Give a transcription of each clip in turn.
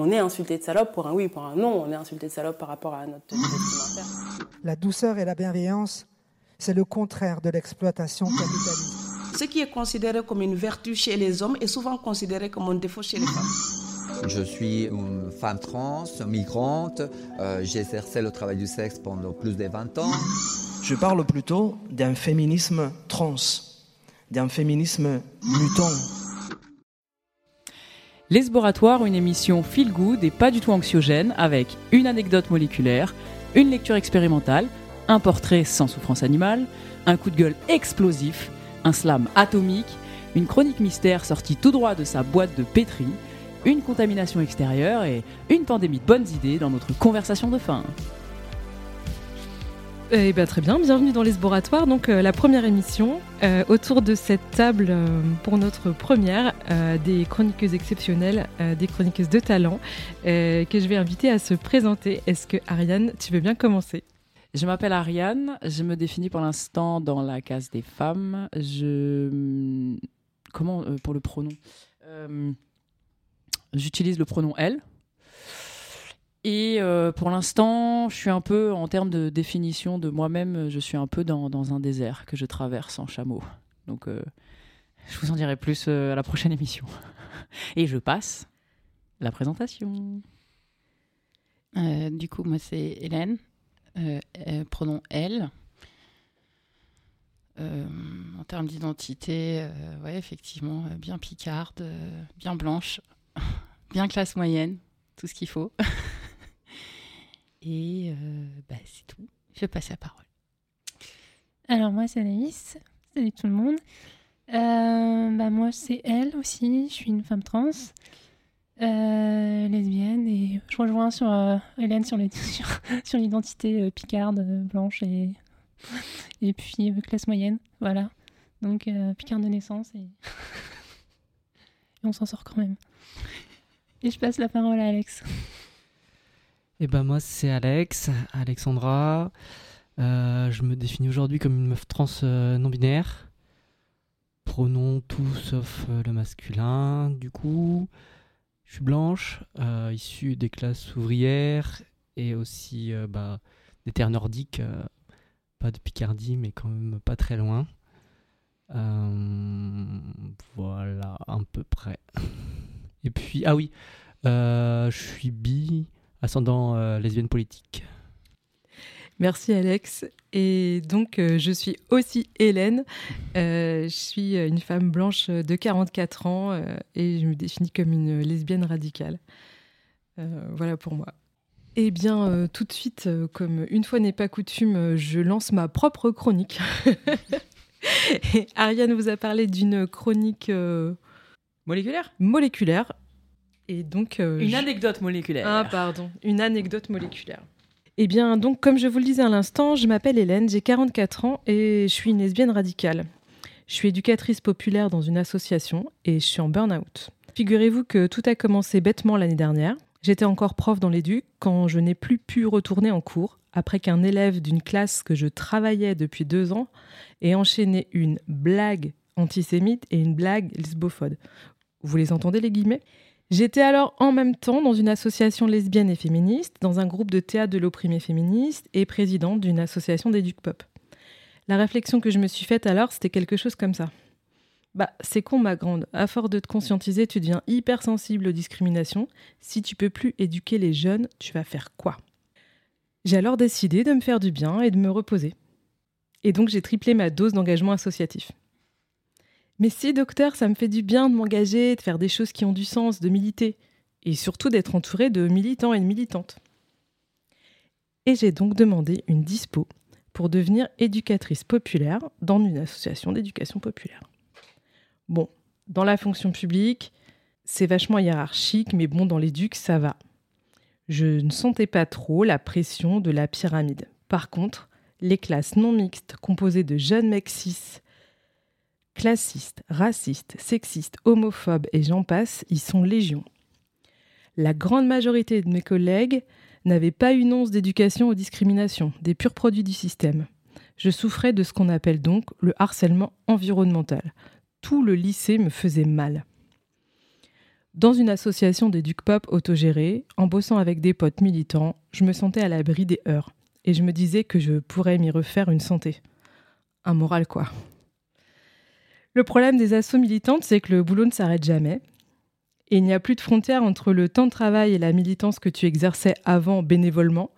on est insulté de salope pour un oui, pour un non, on est insulté de salope par rapport à notre vestimentaire. La douceur et la bienveillance, c'est le contraire de l'exploitation capitaliste. Ce qui est considéré comme une vertu chez les hommes est souvent considéré comme un défaut chez les femmes. Je suis une femme trans, migrante. Euh, j'ai exercé le travail du sexe pendant plus de 20 ans. Je parle plutôt d'un féminisme trans, d'un féminisme mutant. L'esboratoire, une émission feel good et pas du tout anxiogène avec une anecdote moléculaire, une lecture expérimentale, un portrait sans souffrance animale, un coup de gueule explosif, un slam atomique, une chronique mystère sortie tout droit de sa boîte de pétri, une contamination extérieure et une pandémie de bonnes idées dans notre conversation de fin. Eh bien, très bien, bienvenue dans l'esboratoire, donc euh, la première émission. Euh, autour de cette table, euh, pour notre première, des chroniqueuses exceptionnelles, des chroniqueuses de talent, que je vais inviter à se présenter. Est-ce que Ariane, tu veux bien commencer? Je m'appelle Ariane, je me définis pour l'instant dans la case des femmes. Je. Comment pour le pronom? J'utilise le pronom elle. Et euh, pour l'instant, je suis un peu, en termes de définition de moi-même, je suis un peu dans, dans, un désert que je traverse en chameau. Donc, euh, je vous en dirai plus euh, à la prochaine émission. Et je passe la présentation. du coup, moi, c'est Hélène. pronom elle. en termes d'identité, ouais, effectivement, bien picarde, bien blanche, bien classe moyenne, tout ce qu'il faut. Et euh, bah, c'est tout. Je vais passer la parole. Alors moi c'est Anaïs. Salut tout le monde. Euh, bah, moi c'est elle aussi. Je suis une femme trans. Euh, lesbienne et je rejoins sur Hélène sur l'identité picarde, blanche et, et puis classe moyenne. Voilà. Donc picarde de naissance et on s'en sort quand même. Et je passe la parole à Alex. Et eh ben moi c'est Alex, Alexandra. Euh, je me définis aujourd'hui comme une meuf trans euh, non binaire. Pronom tout sauf euh, le masculin. Du coup, je suis blanche, issue des classes ouvrières et aussi bah, des terres nordiques. pas de Picardie, mais quand même pas très loin. voilà, à peu près. Et puis, ah oui, je suis bi ascendant euh, lesbienne politique. Merci Alex. Et donc, euh, je suis aussi Hélène. Euh, je suis une femme blanche de 44 ans et je me définis comme une lesbienne radicale. voilà pour moi. Eh bien, tout de suite, comme une fois n'est pas coutume, je lance ma propre chronique. et Ariane vous a parlé d'une chronique moléculaire? Moléculaire. Et donc, euh, une anecdote moléculaire. Ah, pardon, une anecdote moléculaire. Eh bien, donc, comme je vous le disais à l'instant, je m'appelle Hélène, j'ai 44 ans et je suis une lesbienne radicale. Je suis éducatrice populaire dans une association et je suis en burn-out. Figurez-vous que tout a commencé bêtement l'année dernière. J'étais encore prof dans l'éduc quand je n'ai plus pu retourner en cours après qu'un élève d'une classe que je travaillais depuis deux ans ait enchaîné une blague antisémite et une blague lesbophobe. Vous les entendez les guillemets? J'étais alors en même temps dans une association lesbienne et féministe, dans un groupe de théâtre de l'opprimé féministe et présidente d'une association d'éduc pop. La réflexion que je me suis faite alors, c'était quelque chose comme ça. Bah, c'est con, ma grande. À force de te conscientiser, tu deviens hypersensible aux discriminations. Si tu peux plus éduquer les jeunes, tu vas faire quoi? J'ai alors décidé de me faire du bien et de me reposer. Et donc j'ai triplé ma dose d'engagement associatif. Mais si, docteur, ça me fait du bien de m'engager, de faire des choses qui ont du sens, de militer, et surtout d'être entouré de militants et de militantes. Et j'ai donc demandé une dispo pour devenir éducatrice populaire dans une association d'éducation populaire. Bon, dans la fonction publique, c'est vachement hiérarchique, mais bon, dans l'éduc, ça va. Je ne sentais pas trop la pression de la pyramide. Par contre, les classes non mixtes composées de jeunes mecs Classistes, racistes, sexistes, homophobes et j'en passe, ils sont légion. La grande majorité de mes collègues n'avaient pas une once d'éducation aux discriminations, des purs produits du système. Je souffrais de ce qu'on appelle donc le harcèlement environnemental. Tout le lycée me faisait mal. Dans une association d'éduc pop autogérée, en bossant avec des potes militants, je me sentais à l'abri des heures et je me disais que je pourrais m'y refaire une santé. Un moral, quoi. Le problème des assauts militantes, c'est que le boulot ne s'arrête jamais. Et il n'y a plus de frontière entre le temps de travail et la militance que tu exerçais avant bénévolement.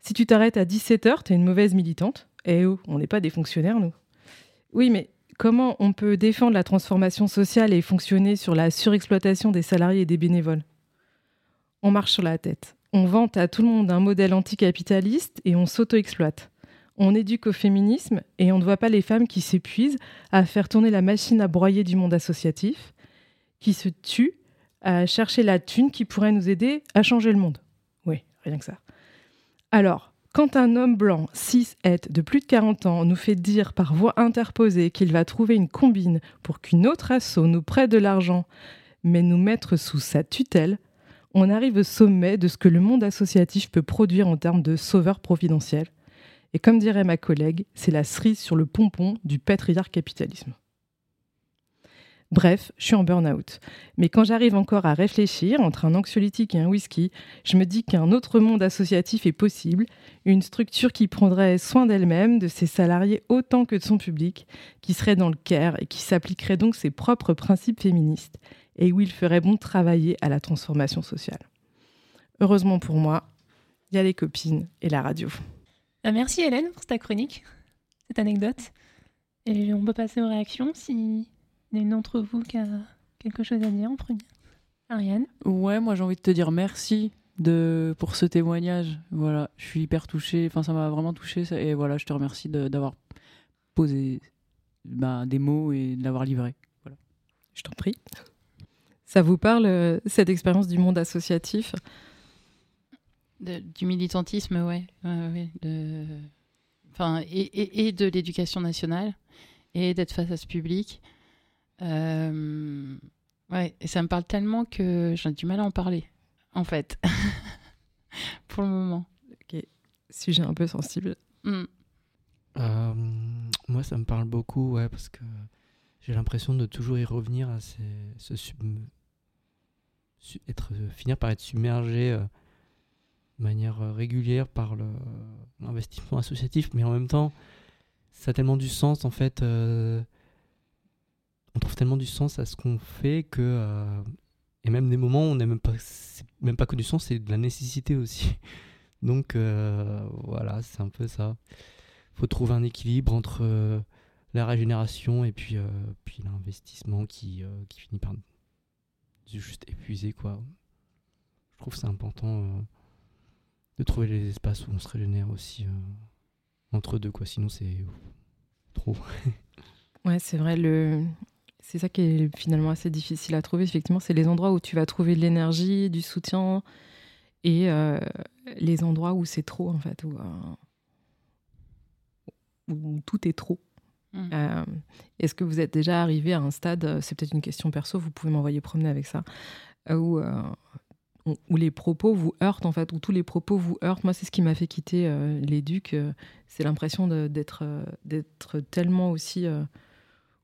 Si tu t'arrêtes à 17h, tu es une mauvaise militante. Eh oh, on n'est pas des fonctionnaires, nous. Oui, mais comment on peut défendre la transformation sociale et fonctionner sur la surexploitation des salariés et des bénévoles? On marche sur la tête. On vante à tout le monde un modèle anticapitaliste et on s'auto-exploite. On éduque au féminisme et on ne voit pas les femmes qui s'épuisent à faire tourner la machine à broyer du monde associatif, qui se tuent à chercher la thune qui pourrait nous aider à changer le monde. Oui, rien que ça. Alors, quand un homme blanc, cis, het, de plus de 40 ans, nous fait dire par voix interposée qu'il va trouver une combine pour qu'une autre asso nous prête de l'argent, mais nous mettre sous sa tutelle, on arrive au sommet de ce que le monde associatif peut produire en termes de sauveur providentiel. Et comme dirait ma collègue, c'est la cerise sur le pompon du patriarcat capitalisme. Bref, je suis en burn-out. Mais quand j'arrive encore à réfléchir entre un anxiolytique et un whisky, je me dis qu'un autre monde associatif est possible, une structure qui prendrait soin d'elle-même, de ses salariés autant que de son public, qui serait dans le care et qui s'appliquerait donc ses propres principes féministes, et où il ferait bon travailler à la transformation sociale. Heureusement pour moi, il y a les copines et la radio. Euh, merci Hélène pour ta chronique, cette anecdote. Et on peut passer aux réactions si il y a une d'entre vous qui a quelque chose à dire en premier. Ariane Ouais, moi j'ai envie de te dire merci de, pour ce témoignage. Voilà, je suis hyper touchée. Enfin, ça m'a vraiment touchée. Et voilà, je te remercie d'avoir posé ben, des mots et de l'avoir livré. Voilà. Je t'en prie. Ça vous parle, euh, cette expérience du monde associatif? Du militantisme, ouais. ouais, de... enfin, et, et, et de l'éducation nationale, et d'être face à ce public. Euh, ouais, et ça me parle tellement que j'ai du mal à en parler, en fait, pour le moment. Ok, sujet un peu sensible. Mm. Euh, moi, ça me parle beaucoup, ouais, parce que j'ai l'impression de toujours y revenir à ces, ce sub, être, finir par être submergé euh, de manière euh, régulière par l'investissement associatif, mais en même temps, ça a tellement du sens, en fait. Euh, on trouve tellement du sens à ce qu'on fait que euh, et même des moments où on n'a même pas même pas que du sens c'est de la nécessité aussi donc voilà c'est un peu ça faut trouver un équilibre entre la régénération et puis puis l'investissement qui, qui finit par juste épuiser quoi je trouve c'est important de trouver les espaces où on se régénère aussi entre deux quoi sinon c'est trop ouais c'est vrai le c'est ça qui est finalement assez difficile à trouver. Effectivement, c'est les endroits où tu vas trouver de l'énergie, du soutien, et euh, les endroits où c'est trop, en fait, où, euh, où tout est trop. Mmh. Euh, Est-ce que vous êtes déjà arrivé à un stade, c'est peut-être une question perso, vous pouvez m'envoyer promener avec ça, où, où les propos vous heurtent, en fait, où tous les propos vous heurtent. Moi, c'est ce qui m'a fait quitter l'éduc. c'est l'impression d'être tellement aussi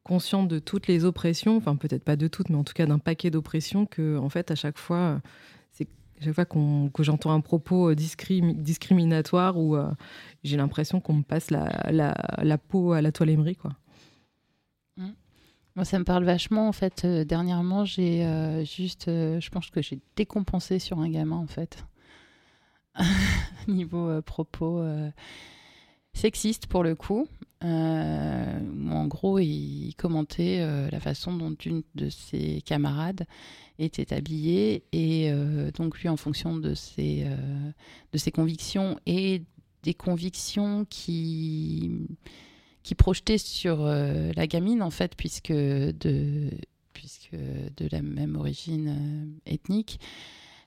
consciente de toutes les oppressions, enfin peut-être pas de toutes, mais en tout cas d'un paquet d'oppressions, que en fait à chaque fois, c'est chaque fois que j'entends un propos euh, discriminatoire euh, j'ai l'impression qu'on me passe la, peau à la toile émerie, quoi. Moi, ça me parle vachement en fait. Euh, dernièrement, j'ai juste, je pense que j'ai décompensé sur un gamin en fait, niveau propos sexiste pour le coup. Euh, en gros, il commentait euh, la façon dont une de ses camarades était habillée et euh, donc lui, en fonction de ses, de ses convictions et des convictions qui, qui projetaient sur la gamine, en fait, puisque de, puisque de la même origine ethnique,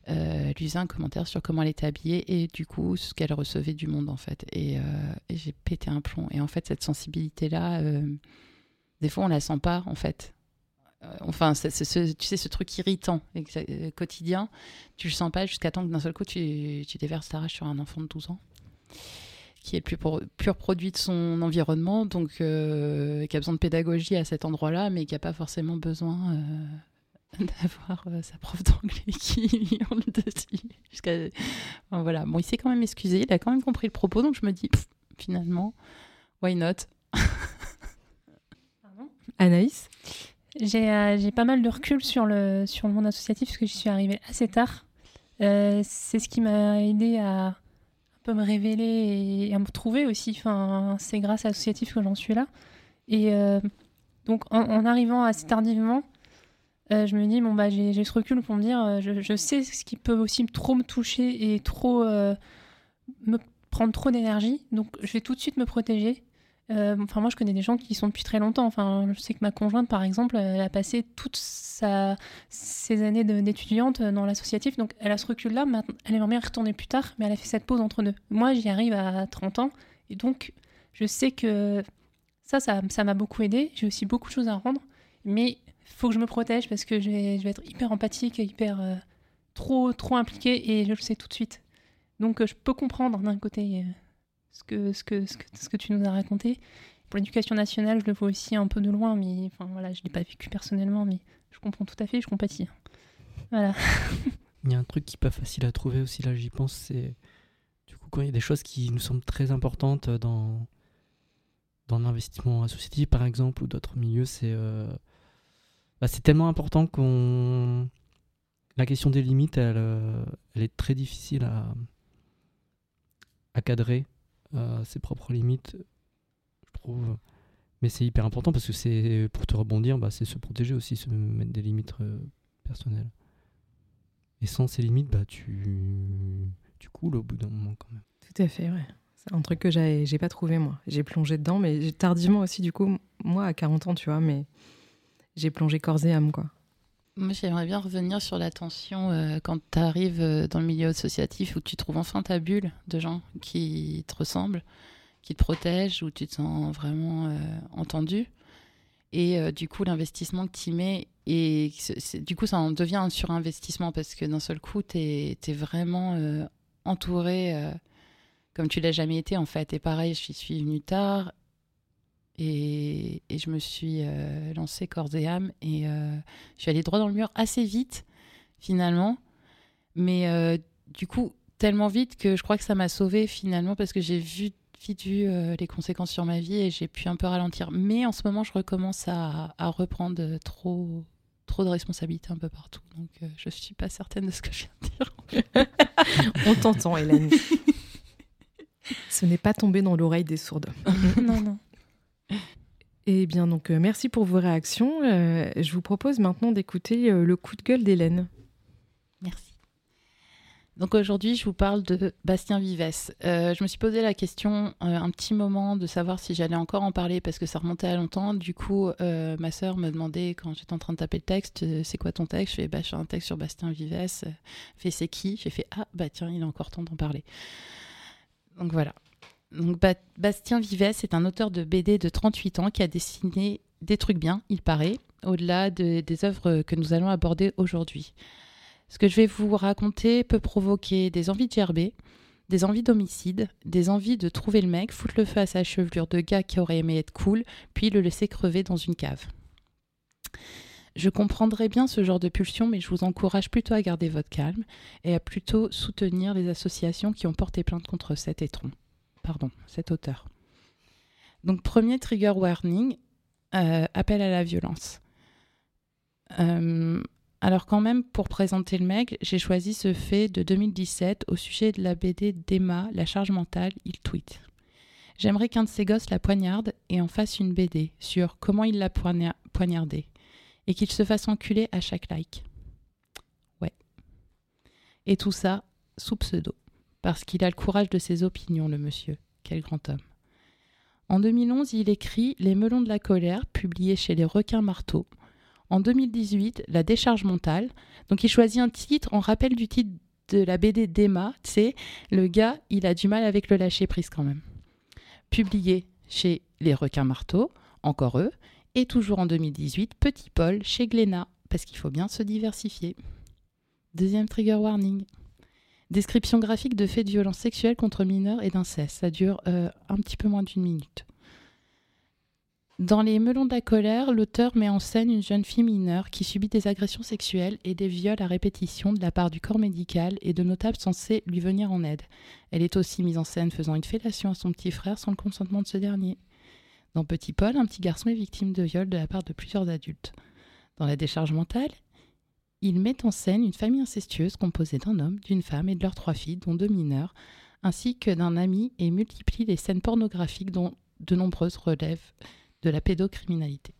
euh, lui faisait un commentaire sur comment elle était habillée et du coup ce qu'elle recevait du monde en fait. Et, euh, j'ai pété un plomb. Et en fait, cette sensibilité-là, euh, des fois on la sent pas en fait. Euh, enfin, ce, tu sais, ce truc irritant euh, quotidien, tu le sens pas jusqu'à temps que d'un seul coup tu, tu déverses ta rage sur un enfant de 12 ans qui est le plus pur produit de son environnement, donc qui a besoin de pédagogie à cet endroit-là, mais qui n'a pas forcément besoin d'avoir euh, sa prof d'anglais qui hurle dessus. Jusqu'à... Enfin, voilà. Bon, il s'est quand même excusé, il a quand même compris le propos, donc je me dis, pff, finalement, why not? Anaïs? J'ai euh, j'ai pas mal de recul sur le, sur le monde associatif parce que j'y suis arrivée assez tard. Euh, c'est ce qui m'a aidé à me révéler et à me trouver aussi. Enfin, c'est grâce à l'associatif que j'en suis là. Et euh, donc, en, arrivant assez tardivement, euh, je me dis, bon, bah, j'ai ce recul pour me dire, euh, je, je sais ce qui peut aussi trop me toucher et trop me prendre trop d'énergie. Donc, je vais tout de suite me protéger. Euh, Enfin, moi, je connais des gens qui sont depuis très longtemps. Enfin, je sais que ma conjointe, par exemple, a passé toutes ses années d'étudiante dans l'associatif. Donc, elle a ce recul-là. Elle aimerait bien retourner plus tard, mais elle a fait cette pause entre deux. Moi, j'y arrive à 30 ans. Et donc, je sais que ça, ça m'a beaucoup aidé. J'ai aussi beaucoup de choses à rendre. Mais il faut que je me protège parce que je vais, être hyper empathique, hyper euh, trop, trop impliquée. Et je le sais tout de suite. Donc, euh, je peux comprendre d'un côté ce que, ce, que, ce, que, tu nous as raconté. Pour l'éducation nationale, je le vois aussi un peu de loin, mais enfin, voilà, je ne l'ai pas vécu personnellement, mais je comprends tout à fait, je compatis. Voilà. Il y a un truc qui n'est pas facile à trouver aussi, là j'y pense, c'est du coup quand il y a des choses qui nous semblent très importantes dans, dans l'investissement associatif par exemple ou d'autres milieux, c'est euh, bah, tellement important qu'on... La question des limites, elle, euh, elle est très difficile à, à cadrer euh, ses propres limites, je trouve. Mais c'est hyper important parce que c'est pour te rebondir, bah, c'est se protéger aussi, se mettre des limites euh, personnelles. Et sans ces limites, bah, tu, tu coules au bout d'un moment quand même. Tout à fait, ouais. C'est un truc que j'ai pas trouvé, moi. J'ai plongé dedans, mais tardivement aussi, du coup, moi, à 40 ans, tu vois, mais j'ai plongé corps et âme, quoi. Moi, j'aimerais bien revenir sur la tension euh, quand tu arrives euh, dans le milieu associatif où tu trouves enfin ta bulle de gens qui te ressemblent, qui te protègent, où tu te sens vraiment euh, entendu. Et euh, du coup, l'investissement que tu mets, et du coup, ça en devient un surinvestissement parce que d'un seul coup, tu es, vraiment entouré comme tu l'as jamais été en fait. Et pareil, je suis venue tard et, et je me suis euh, lancée corps et âme et euh, je suis allée droit dans le mur assez vite finalement. Mais euh, du coup, tellement vite que je crois que ça m'a sauvée finalement parce que j'ai vu vite vu euh, les conséquences sur ma vie et j'ai pu un peu ralentir. Mais en ce moment, je recommence à, à reprendre trop trop de responsabilités un peu partout. Donc euh, je suis pas certaine de ce que je viens de dire. On t'entend, Hélène. Ce n'est pas tombé dans l'oreille des sourdes. non, non. Eh bien, donc, euh, merci pour vos réactions. Euh, je vous propose maintenant d'écouter euh, le coup de gueule d'Hélène. Merci. Donc aujourd'hui, je vous parle de Bastien Vives. Euh, je me suis posé la question un petit moment de savoir si j'allais encore en parler parce que ça remontait à longtemps. Du coup, ma sœur me demandait quand j'étais en train de taper le texte, c'est quoi ton texte? Je fais, bah, je fais un texte sur Bastien Vives. Fait, c'est qui? J'ai fait, ah, bah tiens, il est encore temps d'en parler. Donc voilà. Donc, Ba- Bastien Vives est un auteur de BD de 38 ans qui a dessiné des trucs bien, il paraît, au-delà de- des œuvres que nous allons aborder aujourd'hui. Ce que je vais vous raconter peut provoquer des envies de gerber, des envies d'homicide, des envies de trouver le mec, foutre le feu à sa chevelure de gars qui aurait aimé être cool, puis le laisser crever dans une cave. Je comprendrais bien ce genre de pulsion, mais je vous encourage plutôt à garder votre calme et à plutôt soutenir les associations qui ont porté plainte contre cet étron. Pardon, cet auteur. Donc, premier trigger warning, euh, appel à la violence. Euh, alors quand même, pour présenter le mec, j'ai choisi ce fait de 2017 au sujet de la BD d'Emma, La charge mentale, il tweet. J'aimerais qu'un de ses gosses la poignarde et en fasse une BD sur comment il l'a poigna- poignardé et qu'il se fasse enculer à chaque like. Ouais. Et tout ça sous pseudo, parce qu'il a le courage de ses opinions, le monsieur. Quel grand homme. En 2011, il écrit Les melons de la colère, publié chez les requins marteaux. En 2018, La décharge mentale. Donc il choisit un titre en rappel du titre de la BD d'Emma. Sais, le gars, il a du mal avec le lâcher prise quand même. Publié chez les requins marteaux, encore eux. Et toujours en 2018, Petit Paul chez Glénat, parce qu'il faut bien se diversifier. Deuxième trigger warning. Description graphique de faits de violence sexuelle contre mineurs et d'inceste. Ça dure euh, un petit peu moins d'une minute. Dans Les Melons de la colère, l'auteur met en scène une jeune fille mineure qui subit des agressions sexuelles et des viols à répétition de la part du corps médical et de notables censés lui venir en aide. Elle est aussi mise en scène faisant une fellation à son petit frère sans le consentement de ce dernier. Dans Petit Paul, un petit garçon est victime de viol de la part de plusieurs adultes. Dans La décharge mentale, il met en scène une famille incestueuse composée d'un homme, d'une femme et de leurs trois filles, dont deux mineurs, ainsi que d'un ami et multiplie les scènes pornographiques dont de nombreuses relèvent de la pédocriminalité.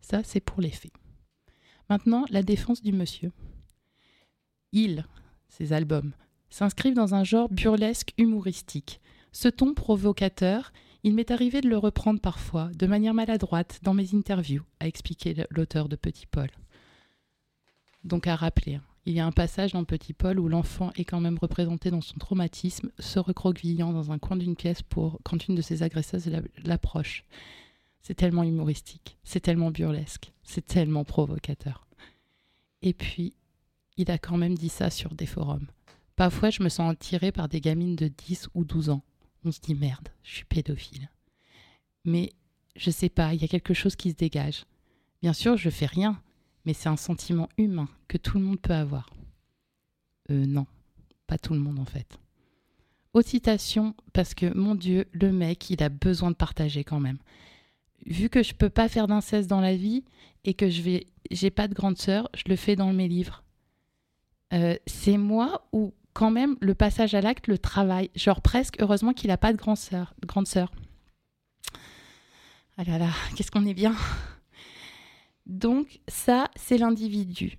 Ça, c'est pour les faits. Maintenant, la défense du monsieur. Il, ses albums, s'inscrivent dans un genre burlesque humoristique. Ce ton provocateur, il m'est arrivé de le reprendre parfois, de manière maladroite, dans mes interviews, a expliqué l'auteur de Petit Paul. Donc à rappeler, il y a un passage dans Petit Paul où l'enfant est quand même représenté dans son traumatisme, se recroquevillant dans un coin d'une pièce pour quand une de ses agresseuses l'approche. C'est tellement humoristique, c'est tellement burlesque, c'est tellement provocateur. Et puis, il a quand même dit ça sur des forums. Parfois, je me sens attirée par des gamines de 10 ou 12 ans. On se dit merde, je suis pédophile. Mais je sais pas, il y a quelque chose qui se dégage. Bien sûr, je fais rien, mais c'est un sentiment humain que tout le monde peut avoir. Euh, non, pas tout le monde en fait. Haute citation, parce que mon Dieu, le mec, il a besoin de partager quand même vu que je peux pas faire d'inceste dans la vie et que je vais, j'ai pas de grande sœur, je le fais dans mes livres. Euh, c'est moi ou quand même le passage à l'acte, le travail. Genre presque, heureusement qu'il a pas de grande sœur. Grande sœur. Ah là là, qu'est-ce qu'on est bien. Donc ça, c'est l'individu.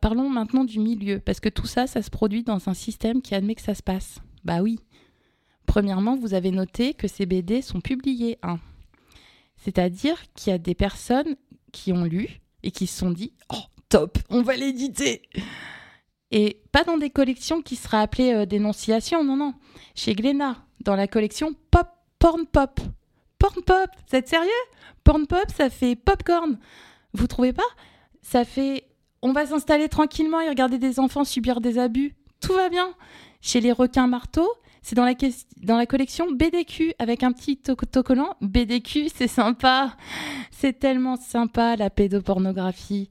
parlons maintenant du milieu, parce que tout ça, ça se produit dans un système qui admet que ça se passe. Bah oui. Premièrement, vous avez noté que ces BD sont publiés. Hein. C'est-à-dire qu'il y a des personnes qui ont lu et qui se sont dit Oh, top, on va l'éditer Et pas dans des collections qui seraient appelées euh, dénonciation, non, non. Chez Glénat, dans la collection Pop, Porn Pop. Porn Pop, vous êtes sérieux? Porn Pop, ça fait popcorn. Vous trouvez pas? Ça fait on va s'installer tranquillement et regarder des enfants subir des abus. Tout va bien. Chez les requins marteaux, c'est dans la, dans la collection BDQ avec un petit autocollant. BDQ, c'est sympa. C'est tellement sympa la pédopornographie.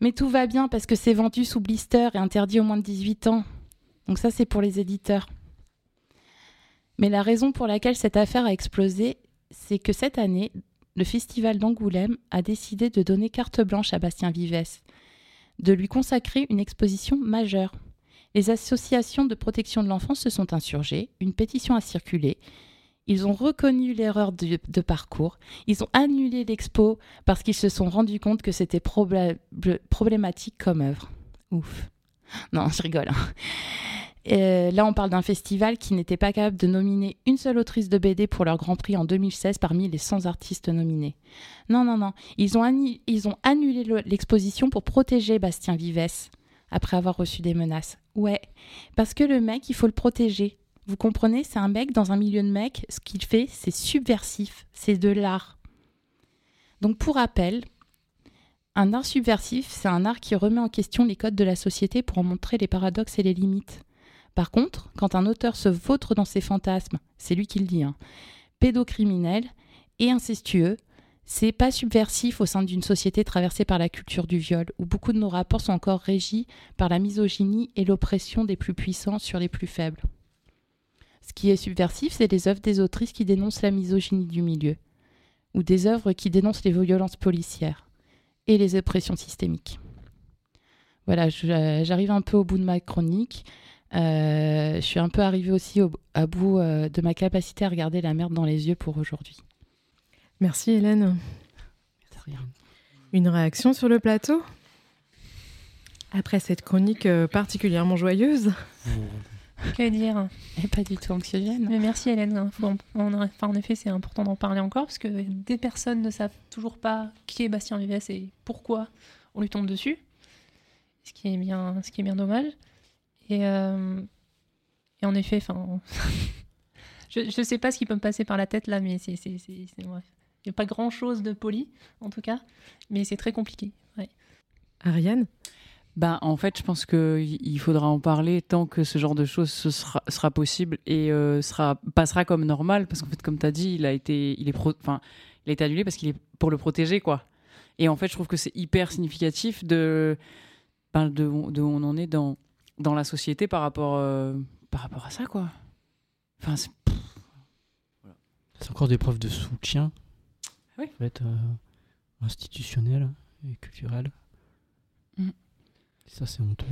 Mais tout va bien parce que c'est vendu sous blister et interdit au moins de 18 ans. Donc ça, c'est pour les éditeurs. Mais la raison pour laquelle cette affaire a explosé, c'est que cette année, le Festival d'Angoulême a décidé de donner carte blanche à Bastien Vives, de lui consacrer une exposition majeure. Les associations de protection de l'enfance se sont insurgées, une pétition a circulé, ils ont reconnu l'erreur de, parcours, ils ont annulé l'expo parce qu'ils se sont rendus compte que c'était problématique comme œuvre. Ouf. Non, je rigole. Hein. Là, on parle d'un festival qui n'était pas capable de nominer une seule autrice de BD pour leur Grand Prix en 2016 parmi les 100 artistes nominés. Non, non, non. Ils ont, ils ont annulé l'exposition pour protéger Bastien Vives après avoir reçu des menaces. Ouais, parce que le mec, il faut le protéger. Vous comprenez, c'est un mec dans un milieu de mecs, ce qu'il fait, c'est subversif, c'est de l'art. Donc pour rappel, un art subversif, c'est un art qui remet en question les codes de la société pour en montrer les paradoxes et les limites. Par contre, quand un auteur se vautre dans ses fantasmes, c'est lui qui le dit, hein, pédocriminel et incestueux, c'est pas subversif au sein d'une société traversée par la culture du viol, où beaucoup de nos rapports sont encore régis par la misogynie et l'oppression des plus puissants sur les plus faibles. Ce qui est subversif, c'est les œuvres des autrices qui dénoncent la misogynie du milieu, ou des œuvres qui dénoncent les violences policières et les oppressions systémiques. Voilà, j'arrive un peu au bout de ma chronique. Euh, je suis un peu arrivée aussi à bout euh, de ma capacité à regarder la merde dans les yeux pour aujourd'hui. Merci Hélène. Une réaction sur le plateau? Après cette chronique euh, particulièrement joyeuse Que dire? Et pas du tout anxiogène. Mais merci Hélène. en effet, c'est important d'en parler encore parce que des personnes ne savent toujours pas qui est Bastien Vives et pourquoi on lui tombe dessus. Ce qui est bien, ce qui est bien dommage. Et, euh, et en effet, enfin, je ne sais pas ce qui peut me passer par la tête là, mais c'est bref. Il n'y a pas grand-chose de poli, en tout cas, mais c'est très compliqué. Ariane? Bah, en fait, je pense qu'il faudra en parler tant que ce genre de choses sera, sera possible et euh, sera, passera comme normal, parce qu'en fait, comme tu as dit, il a été, il est, enfin, l'état du lait parce qu'il est pour le protéger, quoi. Et en fait, je trouve que c'est hyper significatif de, ben, de, de où on en est dans, dans la société par rapport, euh, par rapport à ça, quoi. Enfin, c'est- C'est encore des preuves de soutien. Oui. En fait, euh, institutionnel et culturel. Mm. Et ça, c'est honteux.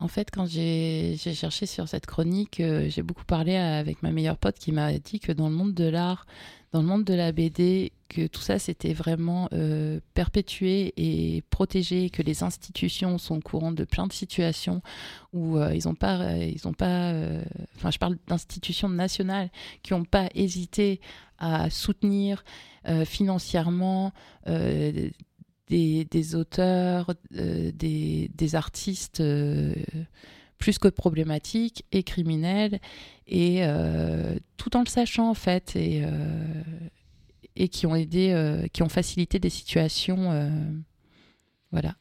En fait, quand j'ai cherché sur cette chronique, euh, j'ai beaucoup parlé avec ma meilleure pote qui m'a dit que dans le monde de l'art, dans le monde de la BD, que tout ça c'était vraiment euh, perpétué et protégé, que les institutions sont au courant de plein de situations où euh, ils n'ont pas, ils ont pas, enfin je parle d'institutions nationales qui n'ont pas hésité à soutenir financièrement des, auteurs, euh, des, artistes euh, plus que problématiques et criminels, et euh, tout en le sachant en fait, et, qui ont aidé, qui ont facilité des situations, voilà,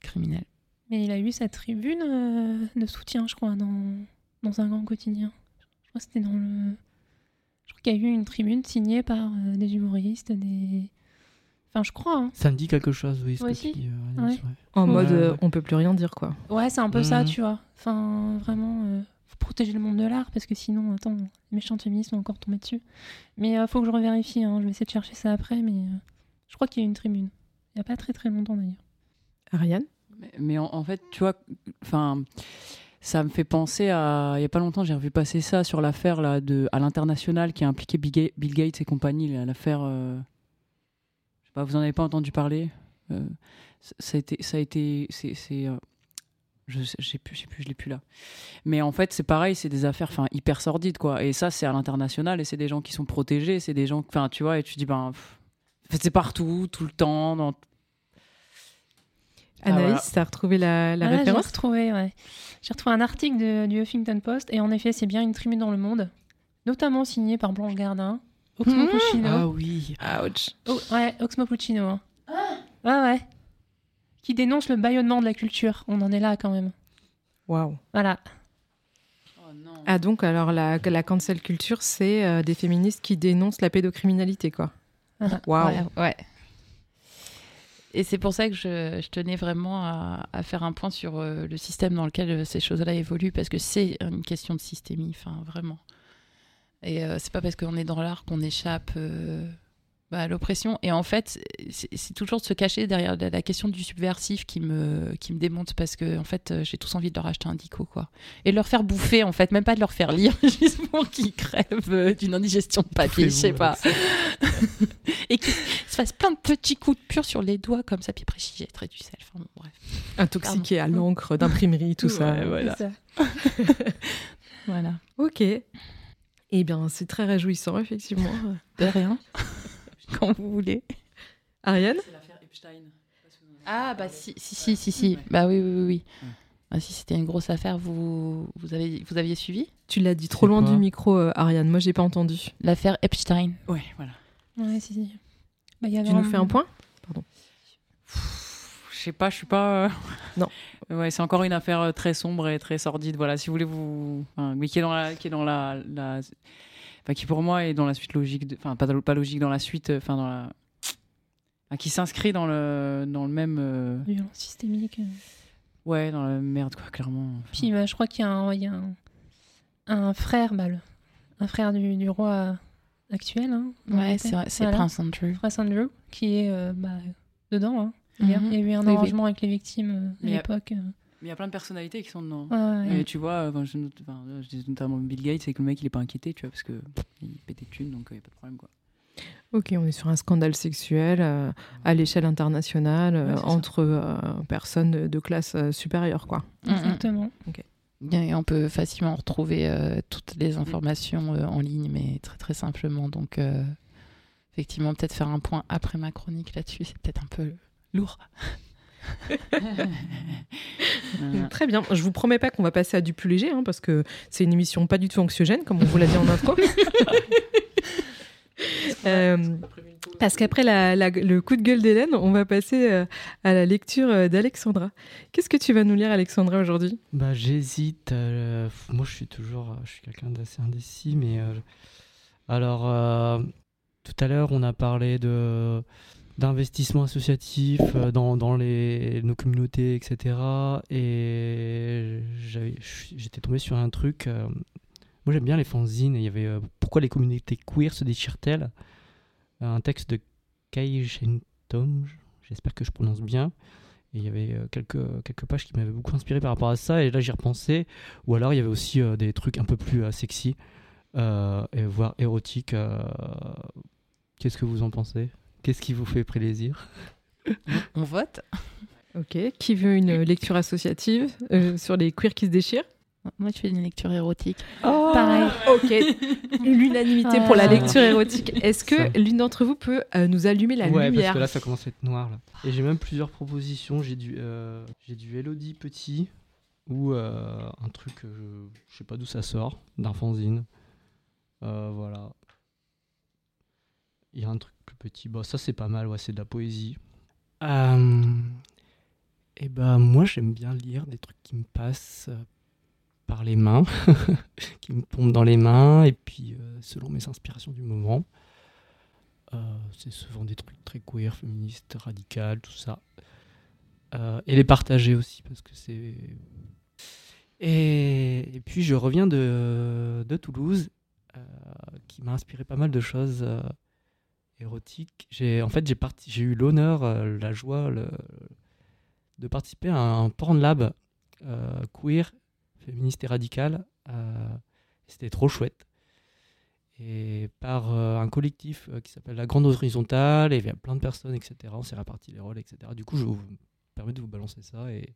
criminelles. Mais il a eu sa tribune de soutien, je crois, dans, dans un grand quotidien. Je crois que c'était dans le. Je crois qu'il y a eu une tribune signée par des humoristes, des. Enfin, je crois. hein. Ça me dit quelque chose, oui. ce que tu dis, euh, Agnès, Ouais. ouais. En Ouais. mode, euh, on peut plus rien dire, quoi. Ouais, c'est un peu ça, tu vois. Enfin, vraiment, euh, faut protéger le monde de l'art parce que sinon, attends, les méchantes féministes vont encore tomber dessus. Mais euh, faut que je revérifie, hein. je vais essayer de chercher ça après, mais euh, je crois qu'il y a une tribune. Il n'y a pas très très longtemps d'ailleurs. Ariane? Mais, mais en, en fait, tu vois, enfin, ça me fait penser à. Il y a pas longtemps, j'ai revu passer ça sur l'affaire là de à l'international qui a impliqué Bill Ga- Bill Gates et compagnie, l'affaire. euh, pas, vous en avez pas entendu parler Euh, ça- a été, ça a été, c'est, euh, je sais, je sais plus, je sais plus, je l'ai plus là. Mais en fait, c'est pareil, c'est des affaires, enfin, hyper sordides, quoi. Et ça, c'est à l'international, et c'est des gens qui sont protégés, c'est des gens, enfin, tu vois, et tu dis, ben, c'est partout, tout le temps, dans Ah, Anaïs, voilà. t'as retrouvé la, la Ah, J'ai référence? retrouvé, ouais. J'ai retrouvé un article de- du Huffington Post et en effet, c'est bien une tribune dans le monde, notamment signée par Blanche Gardin, Oxmo Mmh. Puccino. Ah oui. Ouch. Oh, ouais, Oxmo Puccino. hein. Ouais, ouais. Qui dénonce le bâillonnement de la culture. On en est là quand même. Waouh. Voilà. Ah donc, alors, la, la cancel culture, c'est euh, des féministes qui dénoncent la pédocriminalité, quoi. Voilà. Waouh. Ouais, ouais. Et c'est pour ça que je, je tenais vraiment à, à faire un point sur euh, le système dans lequel euh, ces choses-là évoluent, parce que c'est une question de systémie, enfin vraiment. Et euh, c'est pas parce qu'on est dans l'art qu'on échappe euh, bah, à l'oppression. Et en fait, c'est toujours de se cacher derrière la, la question du subversif qui me, qui me démonte, parce que en fait, euh, j'ai tous envie de leur acheter un dico, quoi. Et de leur faire bouffer, en fait, même pas de leur faire lire, juste pour qu'ils crèvent euh, d'une indigestion de papier, je sais pas. et qu'ils se fassent plein de petits coups de pur sur les doigts, comme ça, puis après, j'y jetterai du sel. Enfin, bon, bref. Intoxiqué à l'encre d'imprimerie, tout ça. Voilà. Ça. Voilà. Ok. Eh bien, c'est très réjouissant, effectivement. De rien. Quand vous voulez. Ariane? C'est l'affaire Epstein. Ah, bah si, si, si, si. si. Bah oui, oui, oui. oui. Ah, si c'était une grosse affaire, vous, vous, avez, vous aviez suivi? Tu l'as dit trop loin du micro, euh, Ariane. Moi, j'ai pas entendu. L'affaire Epstein. Ouais, voilà. Ouais, si, si. Bah, il y avait Tu nous fais un point? Je sais pas, je suis pas. euh, Non. Ouais, c'est encore une affaire euh, très sombre et très sordide. Voilà, si vous voulez vous, enfin, mais qui est dans la, qui est dans la, la- enfin, qui pour moi est dans la suite logique, de... enfin pas, dans- pas logique dans la suite, enfin dans la, enfin, qui s'inscrit dans le, dans le même, euh, Violence systémique. euh. ouais, dans la merde quoi, clairement. Enfin, Puis bah, je crois qu'il y a un, il y a un, un frère, bah, le- un frère du, du roi actuel. Hein, Ouais, c'est tête. vrai, c'est Voilà. Prince Andrew. Prince Andrew, qui est euh, bah, dedans. hein. D'ailleurs, Mhm. Il y a eu un Oui, oui. arrangement avec les victimes euh, à l'époque. euh. Mais il y a plein de personnalités qui sont dedans. Ouais. Et tu vois, euh, enfin, je, enfin, je dis notamment Bill Gates, c'est que le mec il est pas inquiété, tu vois, parce que pff, il pète des thunes, donc il n'y a pas de problème quoi. Ok, on est sur un scandale sexuel euh, à l'échelle internationale euh, Ouais, entre euh, personnes de, de classe euh, supérieure, quoi. Exactement. Et on peut facilement retrouver euh, toutes les informations euh, en ligne, mais très très simplement. Donc, euh, effectivement, peut-être faire un point après ma chronique là-dessus, c'est peut-être un peu lourd. Très bien. Je vous promets pas qu'on va passer à du plus léger, hein, parce que c'est une émission pas du tout anxiogène, comme on vous l'a dit en intro. Euh, parce qu'après la- la- le coup de gueule d'Hélène, on va passer euh, à la lecture euh, d'Alexandra. Qu'est-ce que tu vas nous lire, Alexandra, aujourd'hui? Bah, j'hésite. euh, moi, je suis toujours, je suis quelqu'un d'assez indécis, mais euh, alors, euh, tout à l'heure, on a parlé de d'investissement associatif euh, dans, dans les, nos communautés, etc. Et j'étais tombé sur un truc. euh, moi, j'aime bien les fanzines. Il y avait euh, Pourquoi les communautés queer se déchirent-elles? Un texte de Kai Shentom, j'espère que je prononce bien. Et il y avait quelques, quelques pages qui m'avaient beaucoup inspiré par rapport à ça. Et là, j'y repensais. Ou alors, il y avait aussi des trucs un peu plus sexy, et voire érotiques. Qu'est-ce que vous en pensez? Qu'est-ce qui vous fait plaisir? On vote Ok. Qui veut une lecture associative euh, sur les queers qui se déchirent? Moi, je fais une lecture érotique. Oh, Pareil. Ok. L'unanimité pour la Ah. lecture érotique. Est-ce que l'une d'entre vous peut euh, nous allumer la Ouais, lumière? parce que là, ça commence à être noir. Là. Et j'ai même plusieurs propositions. J'ai du, euh, j'ai du Elodie Petit ou euh, un truc, euh, je, je sais pas d'où ça sort, d'un fanzine. Euh, voilà. Il y a un truc plus petit. Bon, ça, c'est pas mal, ouais, c'est de la poésie. Euh, et ben, moi, j'aime bien lire des trucs qui me passent euh, par les mains, qui me tombent dans les mains, et puis euh, selon mes inspirations du moment. C'est souvent des trucs très queer, féministes, radicales, tout ça. Et les partager aussi, parce que c'est. Et, et puis je reviens de, de Toulouse, qui m'a inspiré pas mal de choses érotiques. J'ai, en fait, j'ai, eu l'honneur, euh, la joie de participer à un porn lab euh, queer, féministe et radical. euh, c'était trop chouette et par un collectif qui s'appelle La Grande Horizontale, il y a plein de personnes, etc. On s'est réparti les rôles, etc. Du coup, je vous permets de vous balancer ça, et,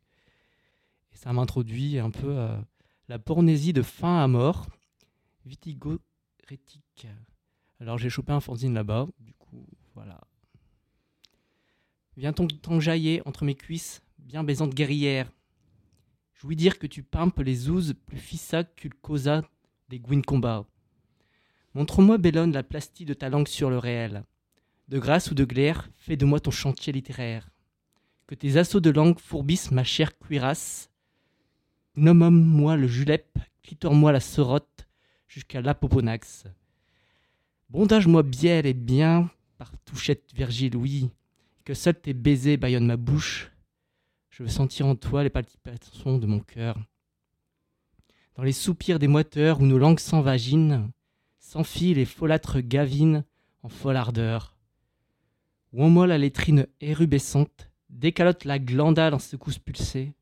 ça m'introduit un peu euh, la pornésie de fin à mort, vitigo-rétique. Alors j'ai chopé un fanzine là-bas, du coup, voilà. Viens ton jaillir entre mes cuisses, bien baisante guerrière. Je voulais dire que tu pimpes les ouzes plus fissa que le cosa des Gwyn Combat. Montre-moi, Bellone, la plastie de ta langue sur le réel. De grâce ou de glaire, fais de moi ton chantier littéraire. Que tes assauts de langue fourbissent ma chère cuirasse. Gnomome-moi le julep, clitore-moi la sorotte, jusqu'à l'apoponax. Bondage-moi bière et bien, par touchette Virgile, oui, que seuls tes baisers bâillonnent ma bouche. Je veux sentir en toi les palpitations de mon cœur. Dans les soupirs des moiteurs où nos langues s'envaginent, s'enfilent les folâtres gavines en folle ardeur. Où en moi la lettrine érubescente décalote la glandale en secousses pulsées.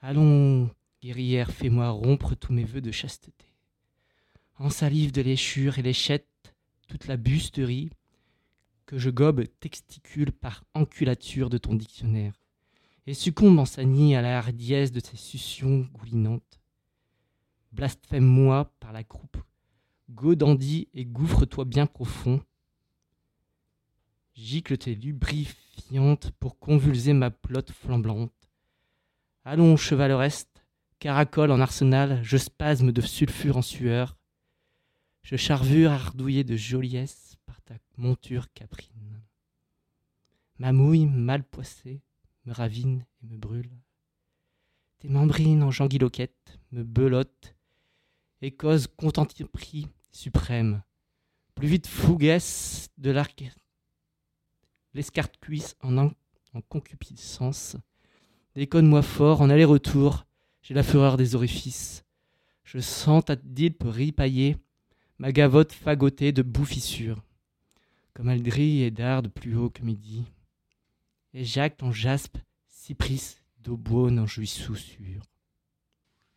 Allons, guerrière, fais-moi rompre tous mes vœux de chasteté. En salive de léchure et léchette, toute la busterie, que je gobe texticule par enculature de ton dictionnaire, et succombe en sa nid à la hardiesse de tes suctions goulinantes. Blasphème-moi par la croupe Godandi et gouffre-toi bien profond. Gicle tes lubrifiantes pour convulser ma plotte flambante. Allons, chevalereste, caracole en arsenal, je spasme de sulfure en sueur. Je charvure ardouillé de joliesse par ta monture caprine. Ma mouille mal poissée me ravine et me brûle. Tes membrines en janguiloquette me belottent et causent contenterie suprême. Plus vite fouguesse de l'arc en, en concupiscence. Déconne-moi fort en aller-retour, j'ai la fureur des orifices. Je sens ta dilpe ripailler, ma gavotte fagotée de boue fissure. Comme elle grille et darde plus haut que midi. Et Jacques en jaspe, cypris, d'aubonne en jouit sûr.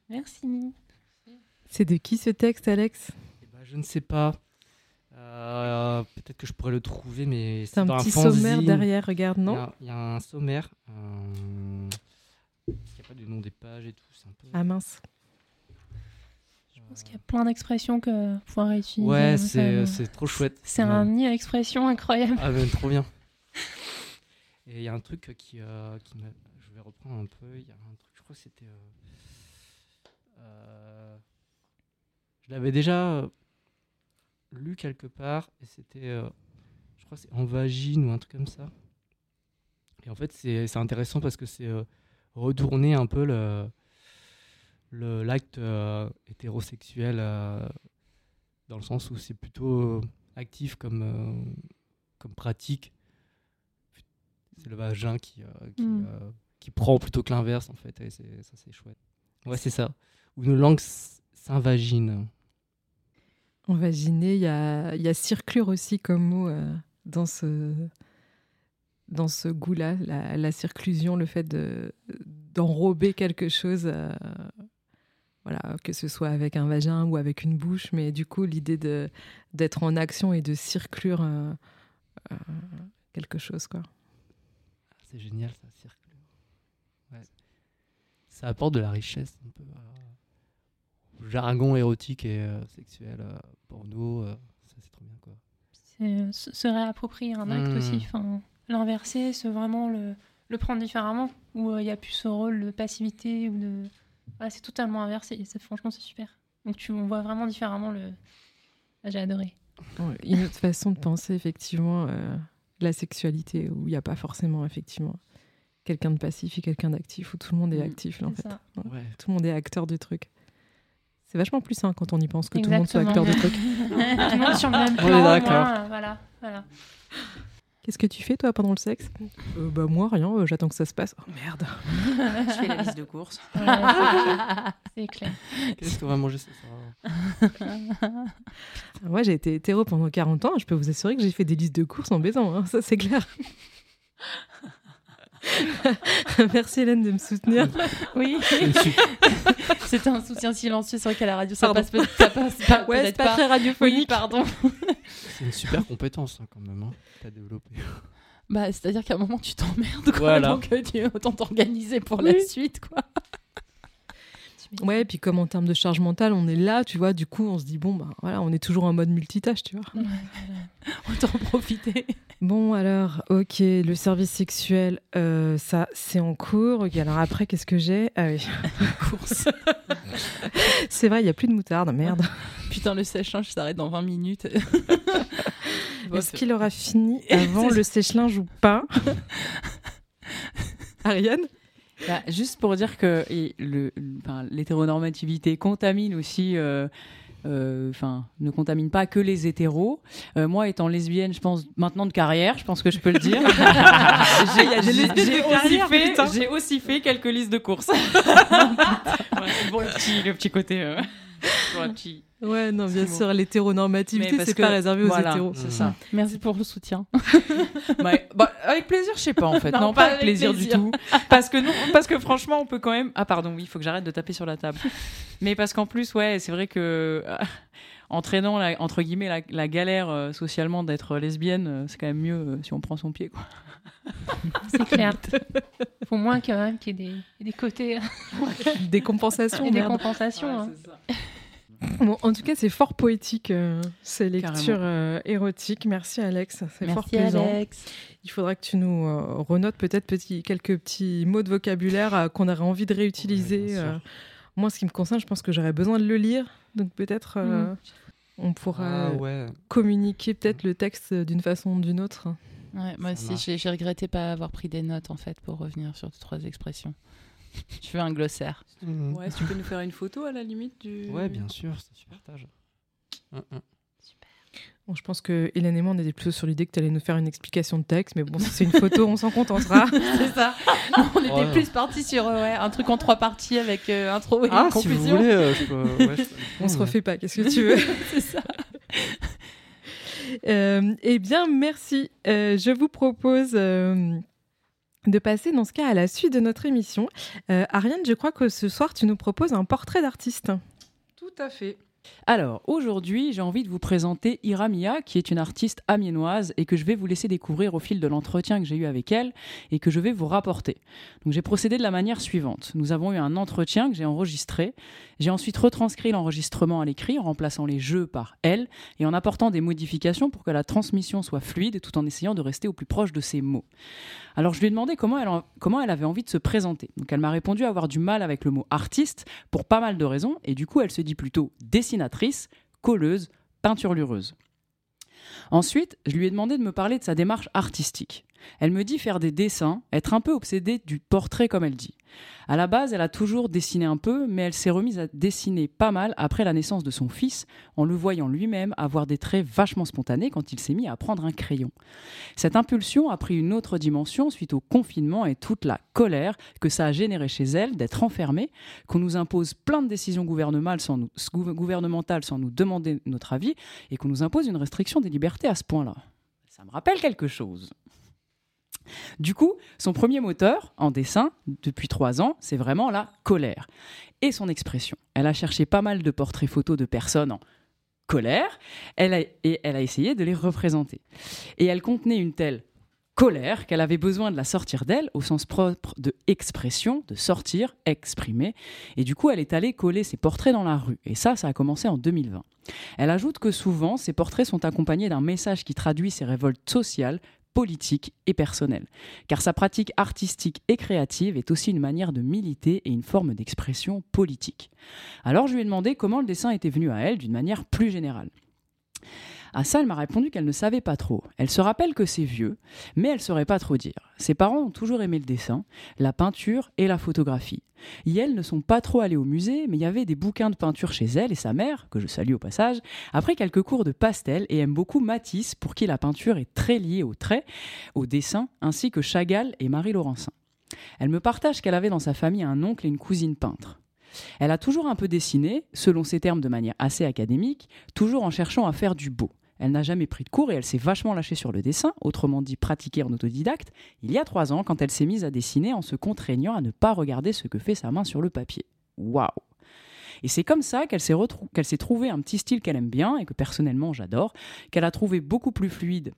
Merci. C'est de qui ce texte, Alex? Eh ben, je ne sais pas. Euh, Peut-être que je pourrais le trouver, mais C'est un dans petit fanzine. sommaire derrière, regarde, non? Il y, a un sommaire. euh, Il n'y a pas du nom des pages et tout. C'est un peu. Ah mince. Pense qu'il y a plein d'expressions que pouvoir réutiliser. Ouais, Ça, c'est euh, c'est trop chouette. C'est Ouais. un nid à expression incroyable. Ah, ben, trop bien. Et il y a un truc qui, euh, qui m'a. Je vais reprendre un peu. Il y a un truc, je crois que c'était. euh, euh, je l'avais déjà lu quelque part et c'était. je crois que c'est en vagine ou un truc comme ça. Et en fait, c'est c'est intéressant parce que c'est retourner un peu le- l'acte euh, hétérosexuel euh, dans le sens où c'est plutôt actif comme, euh, comme pratique. C'est le vagin qui, euh, qui, Mm. euh, qui prend plutôt que l'inverse, en fait. Et ça, c'est chouette. Ouais, c'est ça. Ou une langue s- s'invagine. En vaginé, il y a, il y a circlure aussi comme mot euh, dans ce, dans ce goût-là, la, la circlusion, le fait de, d'enrober quelque chose, euh, voilà, que ce soit avec un vagin ou avec une bouche, mais du coup, l'idée de, d'être en action et de circlure euh, euh, quelque chose, quoi. Ah, C'est génial, ça circule. Ouais. Ça apporte de la richesse un peu à- au jargon érotique et euh, sexuel euh, porno. euh, ça, c'est trop bien, quoi. C'est se réapproprier un acte aussi. Enfin, L'inverser, c'est vraiment le, le prendre différemment, où euh, il n'y a plus ce rôle de passivité ou de. C'est totalement inversé. Et ça, franchement, c'est super. Donc tu on voit vraiment différemment le. Ah, J'ai adoré. Ouais, Une autre façon de penser, effectivement, euh, la sexualité, où il n'y a pas forcément, effectivement, quelqu'un de passif et quelqu'un d'actif, où tout le monde est Mm, actif, là, en fait. Ouais. Tout le monde est acteur du truc. C'est vachement plus sain quand on y pense que tout le monde soit acteur du truc. tout le monde sur le même On est plan. d'accord. moins, euh, Voilà, voilà. Qu'est-ce que tu fais, toi, pendant le sexe Euh, Bah, moi, rien, euh, j'attends que ça se passe. Oh merde Je fais la liste de courses. Ouais, c'est clair. Qu'est-ce qu'on va manger ce soir Moi, j'ai été hétéro pendant 40 ans, je peux vous assurer que j'ai fait des listes de courses en baisant, hein, ça c'est clair. Merci Hélène de me soutenir. Oui. C'était un soutien silencieux sur lequel la radio ça Pardon. passe, peut- ça passe pas. Ouais, c'est peut-être pas, très radiophonique. Oui, pardon. c'est une super compétence, hein, quand même, hein, que t'as développée. Bah, c'est-à-dire qu'à un moment tu t'emmerdes, quoi. Voilà. Donc euh, tu autant t'organiser pour la suite, quoi. Ouais, et puis comme en termes de charge mentale, on est là, tu vois, du coup, on se dit, bon, bah voilà, on est toujours en mode multitâche, tu vois. Autant profiter. Bon, alors, ok, le service sexuel, euh, ça, c'est en cours. Ok, alors après, qu'est-ce que j'ai? Ah oui, course. c'est vrai, il n'y a plus de moutarde, merde. Putain, le sèche-linge s'arrête dans 20 minutes. Est-ce qu'il aura fini avant le sèche-linge ou pas? Ariane? Bah, juste pour dire que l'hétéronormativité contamine aussi. euh, euh, Enfin, ne contamine pas que les hétéros. Euh, moi, étant lesbienne, je pense maintenant de carrière, je pense que je peux le dire. J'ai- aussi fait- aussi quelques listes de courses. Ouais, c'est pour le petit, le petit côté. euh, pour. Ouais, non, bien sûr, l'hétéronormativité, c'est que- pas réservé aux voilà, hétéros. C'est ça. Merci pour le soutien. Bah, bah, avec plaisir, je sais pas en fait. Non, Non, pas pas avec plaisir, plaisir. du tout. Parce que non, parce que franchement, on peut quand même. Ah pardon, oui, il faut que j'arrête de taper sur la table. Mais parce qu'en plus, ouais, c'est vrai que euh, entraînant la, entre guillemets la, la galère euh, socialement d'être lesbienne, euh, c'est quand même mieux euh, si on prend son pied, quoi. C'est clair. Faut moins quand même qu'il y ait des, il y ait des côtés Des compensations, et des merde. compensations. hein. Bon, en tout cas, c'est fort poétique, euh, ces lectures euh, érotiques. Merci Alex, c'est fort Merci plaisant. Alex. Il faudra que tu nous euh, renotes peut-être petit, quelques petits mots de vocabulaire euh, qu'on aurait envie de réutiliser. Ouais, euh. moi, ce qui me concerne, je pense que j'aurais besoin de le lire. Donc peut-être euh, on pourra Ah ouais. communiquer peut-être le texte d'une façon ou d'une autre. Ouais, moi Ça aussi, j'ai regretté pas avoir pris des notes en fait pour revenir sur deux trois expressions. Je fais un glossaire. Mhm. Ouais, si tu peux nous faire une photo à la limite du. Ouais, bien sûr, c'est partages. Hum, hum. Bon, je pense que Hélène et moi, on était plutôt sur l'idée que tu allais nous faire une explication de texte, mais bon, si c'est une photo, on s'en contentera. C'est ça. On était Ouais. plus parti sur euh, ouais, un truc en trois parties avec euh, intro et Ah, si vous conclusion. voulez, euh, je peux. ouais, je peux- on se refait pas, qu'est-ce que tu veux? C'est ça. Euh, eh bien, merci. Euh, je vous propose euh, de passer dans ce cas à la suite de notre émission. Ariane, je crois que ce soir, tu nous proposes un portrait d'artiste. Tout à fait. Alors, aujourd'hui, j'ai envie de vous présenter Ira Mia, qui est une artiste amiénoise et que je vais vous laisser découvrir au fil de l'entretien que j'ai eu avec elle et que je vais vous rapporter. Donc, j'ai procédé de la manière suivante. Nous avons eu un entretien que j'ai enregistré. J'ai ensuite retranscrit l'enregistrement à l'écrit en remplaçant les jeux par elle et en apportant des modifications pour que la transmission soit fluide tout en essayant de rester au plus proche de ses mots. Alors, je lui ai demandé comment elle, en- comment elle avait envie de se présenter. Donc, elle m'a répondu avoir du mal avec le mot artiste pour pas mal de raisons, et du coup, elle se dit plutôt dessinatrice, colleuse, peinturlureuse. Ensuite, je lui ai demandé de me parler de sa démarche artistique. Elle me dit faire des dessins, être un peu obsédée du portrait comme elle dit. À la base, elle a toujours dessiné un peu, mais elle s'est remise à dessiner pas mal après la naissance de son fils, en le voyant lui-même avoir des traits vachement spontanés quand il s'est mis à prendre un crayon. Cette impulsion a pris une autre dimension suite au confinement et toute la colère que ça a généré chez elle d'être enfermée, qu'on nous impose plein de décisions gouvernementales sans nous, gouvernementales sans nous demander notre avis et qu'on nous impose une restriction des libertés à ce point-là. Ça me rappelle quelque chose. Du coup, son premier moteur en dessin, depuis trois ans, c'est vraiment la colère et son expression. Elle a cherché pas mal de portraits photos de personnes en colère et elle a essayé de les représenter. Et elle contenait une telle colère qu'elle avait besoin de la sortir d'elle au sens propre de expression, de sortir, exprimer. Et du coup, elle est allée coller ses portraits dans la rue. Et ça, ça a commencé en 2020. Elle ajoute que souvent, ces portraits sont accompagnés d'un message qui traduit ses révoltes sociales, politique et personnelle, car sa pratique artistique et créative est aussi une manière de militer et une forme d'expression politique. Alors je lui ai demandé comment le dessin était venu à elle d'une manière plus générale. À ça, elle m'a répondu qu'elle ne savait pas trop. Elle se rappelle que c'est vieux, mais elle ne saurait pas trop dire. Ses parents ont toujours aimé le dessin, la peinture et la photographie. Et elles ne sont pas trop allées au musée, mais il y avait des bouquins de peinture chez elle et sa mère, que je salue au passage, après quelques cours de pastel et aime beaucoup Matisse, pour qui la peinture est très liée au trait, au dessin, ainsi que Chagall et Marie Laurencin. Elle me partage qu'elle avait dans sa famille un oncle et une cousine peintres. Elle a toujours un peu dessiné, selon ses termes de manière assez académique, toujours en cherchant à faire du beau. Elle n'a jamais pris de cours et elle s'est vachement lâchée sur le dessin, autrement dit pratiquée en autodidacte, il y a trois ans quand elle s'est mise à dessiner en se contraignant à ne pas regarder ce que fait sa main sur le papier. Waouh et c'est comme ça qu'elle s'est, qu'elle s'est trouvée un petit style qu'elle aime bien et que personnellement j'adore, qu'elle a trouvé beaucoup plus fluide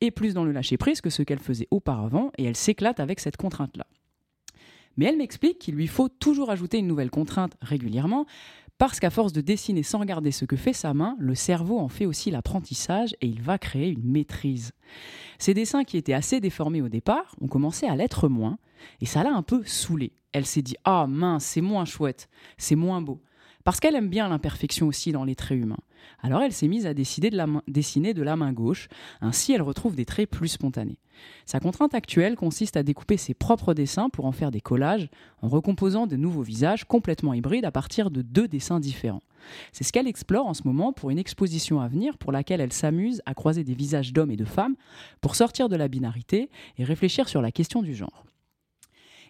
et plus dans le lâcher-prise que ce qu'elle faisait auparavant, et elle s'éclate avec cette contrainte-là. Mais elle m'explique qu'il lui faut toujours ajouter une nouvelle contrainte régulièrement, parce qu'à force de dessiner sans regarder ce que fait sa main, le cerveau en fait aussi l'apprentissage et il va créer une maîtrise. Ces dessins qui étaient assez déformés au départ ont commencé à l'être moins, et ça l'a un peu saoulée. Elle s'est dit Ah mince, c'est moins chouette, c'est moins beau. Parce qu'elle aime bien l'imperfection aussi dans les traits humains. Alors elle s'est mise à décider de la dessiner de la main gauche, ainsi elle retrouve des traits plus spontanés. Sa contrainte actuelle consiste à découper ses propres dessins pour en faire des collages, en recomposant de nouveaux visages complètement hybrides à partir de deux dessins différents. C'est ce qu'elle explore en ce moment pour une exposition à venir pour laquelle elle s'amuse à croiser des visages d'hommes et de femmes pour sortir de la binarité et réfléchir sur la question du genre.